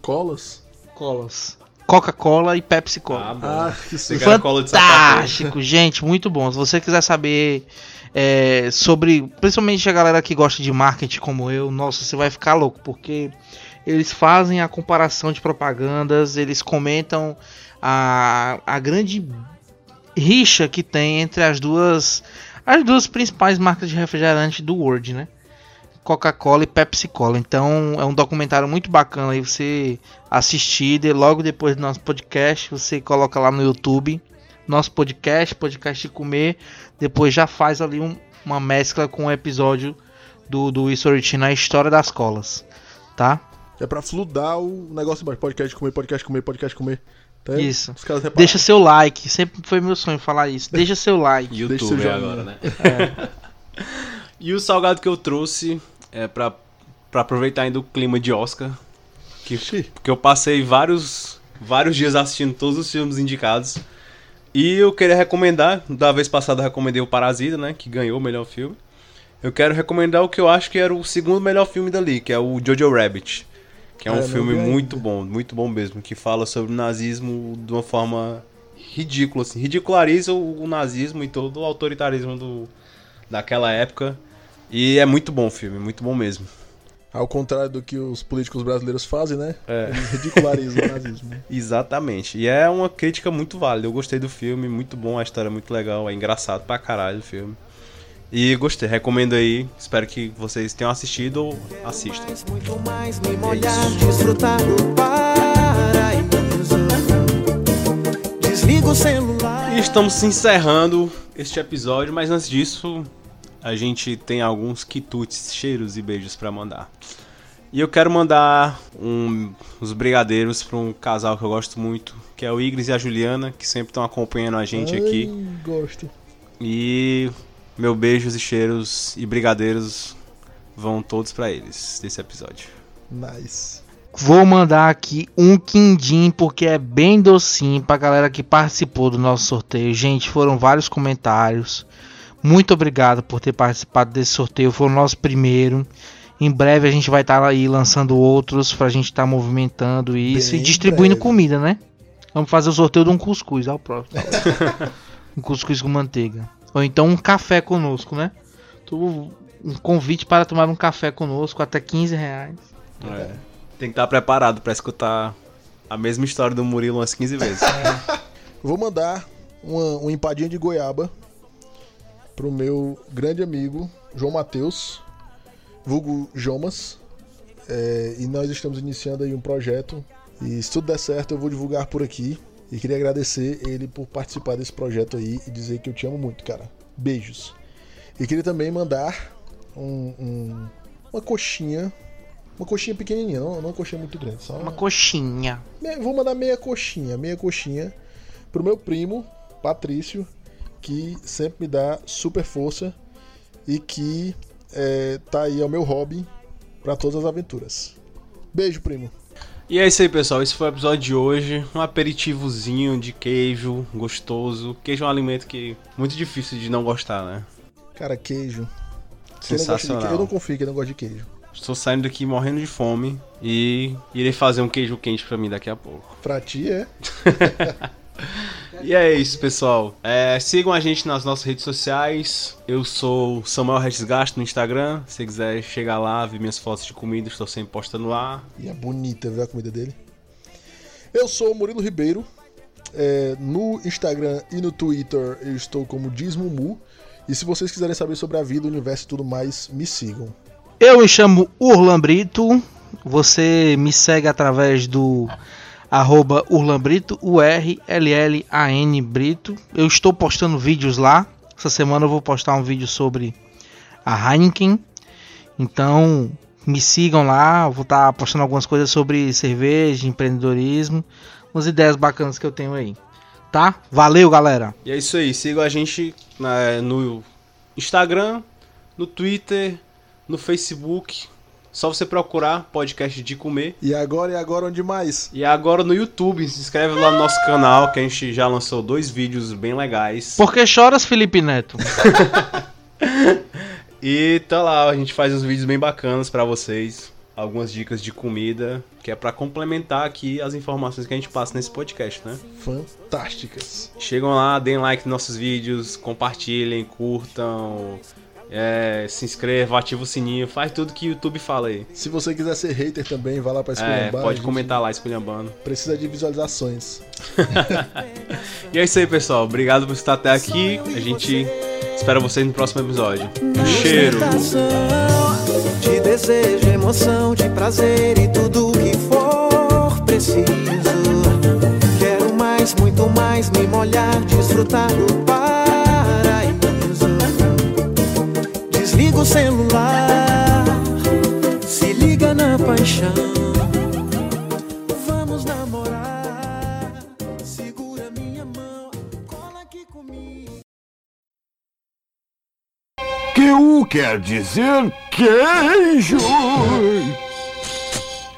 Colas? Colas. Coca-Cola e Pepsi Cola. Ah. Ah, cola de sapato? Fantástico, gente, muito bom. Se você quiser saber é, sobre, principalmente a galera que gosta de marketing como eu, nossa, você vai ficar louco, porque eles fazem a comparação de propagandas, eles comentam a, a grande rixa que tem entre as duas as duas principais marcas de refrigerante do World, né? Coca-Cola e Pepsi Cola. Então é um documentário muito bacana aí você assistir e logo depois do nosso podcast você coloca lá no YouTube nosso podcast, podcast de comer, depois já faz ali um- uma mescla com o episódio do, do History Channel, a história das colas, tá? É pra fludar o negócio embaixo. Podcast comer, podcast comer, podcast comer. Tá? Isso. Os caras repararam. Deixa seu like, sempre foi meu sonho falar isso. Deixa seu like. Deixa seu YouTube agora, né? E o salgado que eu trouxe é pra, pra aproveitar ainda o clima de Oscar. Que, eu passei vários, vários dias assistindo todos os filmes indicados. E eu queria recomendar, da vez passada eu recomendei o Parasita, né? Que ganhou o melhor filme. Eu quero recomendar o que eu acho que era o segundo melhor filme dali, que é o Jojo Rabbit. Que é Ah, um não filme ainda. muito bom, muito bom mesmo. Que fala sobre o nazismo de uma forma ridícula, assim. Ridiculariza o, o nazismo e todo o autoritarismo do, daquela época. E é muito bom o filme, muito bom mesmo. Ao contrário do que os políticos brasileiros fazem, né? É. Eles ridicularizam o nazismo. Exatamente. E é uma crítica muito válida. Eu gostei do filme, muito bom, a história é muito legal, é engraçado pra caralho o filme. E gostei, recomendo aí. Espero que vocês tenham assistido ou assistam. Mais, muito mais, me molhar, desfrutar do paraíso. Desliga o celular. E estamos encerrando este episódio, mas antes disso, a gente tem alguns quitutes, cheiros e beijos pra mandar. E eu quero mandar um, os brigadeiros para um casal que eu gosto muito, que é o Igris e a Juliana, que sempre estão acompanhando a gente Ai, aqui. Gosto. E meu beijos e cheiros e brigadeiros vão todos pra eles desse episódio. Nice. Vou mandar aqui um quindim, porque é bem docinho pra galera que participou do nosso sorteio. Gente, foram vários comentários. Muito obrigado por ter participado desse sorteio. Foi o nosso primeiro. Em breve a gente vai estar aí lançando outros pra gente estar movimentando isso Bem e distribuindo breve. comida, né? Vamos fazer o sorteio de um cuscuz, ao próximo. um cuscuz com manteiga. Ou então um café conosco, né? Um convite para tomar um café conosco, até 15 reais. É. Tem que estar preparado pra escutar a mesma história do Murilo umas 15 vezes. Vou mandar uma, uma empadinha de goiaba pro meu grande amigo João Matheus, vulgo Jomas. É, e nós estamos iniciando aí um projeto. E se tudo der certo, eu vou divulgar por aqui. E queria agradecer ele por participar desse projeto aí e dizer que eu te amo muito, cara. Beijos. E queria também mandar um- um- uma coxinha. Uma coxinha pequenininha, não, não uma coxinha muito grande. Só Uma coxinha. Me- Vou mandar meia coxinha, meia coxinha pro meu primo, Patrício, que sempre me dá super força e que é, tá aí ao meu hobby pra todas as aventuras. Beijo, primo. E é isso aí, pessoal. Esse foi o episódio de hoje. Um aperitivozinho de queijo gostoso. Queijo é um alimento que é muito difícil de não gostar, né? Cara, queijo. Não Sensacional. queijo- Eu não confio que não gosta de queijo. Estou saindo daqui morrendo de fome e irei fazer um queijo quente pra mim daqui a pouco. Pra ti é. E é isso, pessoal. É, sigam a gente nas nossas redes sociais. Eu sou Samuel Resgasto no Instagram. Se quiser chegar lá, ver minhas fotos de comida, estou sempre postando lá. E é bonita, viu a comida dele? Eu sou o Murilo Ribeiro. É, no Instagram e no Twitter eu estou como Dizmumu. E se vocês quiserem saber sobre a vida, o universo e tudo mais, me sigam. Eu me chamo Urlan Brito. Você me segue através do arroba Urlan Brito, U-R-L-L-A-N Brito. Eu estou postando vídeos lá. Essa semana eu vou postar um vídeo sobre a Heineken. Então me sigam lá. Vou estar postando algumas coisas sobre cerveja, empreendedorismo. Umas ideias bacanas que eu tenho aí. Tá? Valeu, galera! E é isso aí. Sigam a gente na- no Instagram, no Twitter, no Facebook. Só você procurar podcast de comer. E agora e agora onde mais? E agora no YouTube, se inscreve lá no nosso canal, que a gente já lançou dois vídeos bem legais. Por que choras, Felipe Neto? E tá lá, a gente faz uns vídeos bem bacanas pra vocês. Algumas dicas de comida, que é pra complementar aqui as informações que a gente passa nesse podcast, né? Fantásticas. Chegam lá, deem like nos nossos vídeos, compartilhem, curtam, é, se inscrevam, ativa o sininho, faz tudo que o YouTube fala aí. Se você quiser ser hater também, vai lá pra É, esculhambar. a pode comentar lá, esculhambando. Precisa de visualizações. E é isso aí, pessoal. Obrigado por estar até aqui. A gente espera vocês no próximo episódio. Um cheiro! De desejo, emoção, de prazer e tudo o que for preciso. Quero mais, muito mais, me molhar, desfrutar do O celular, se liga na paixão. Vamos namorar, segura minha mão, cola aqui comigo. Que U quer dizer queijo.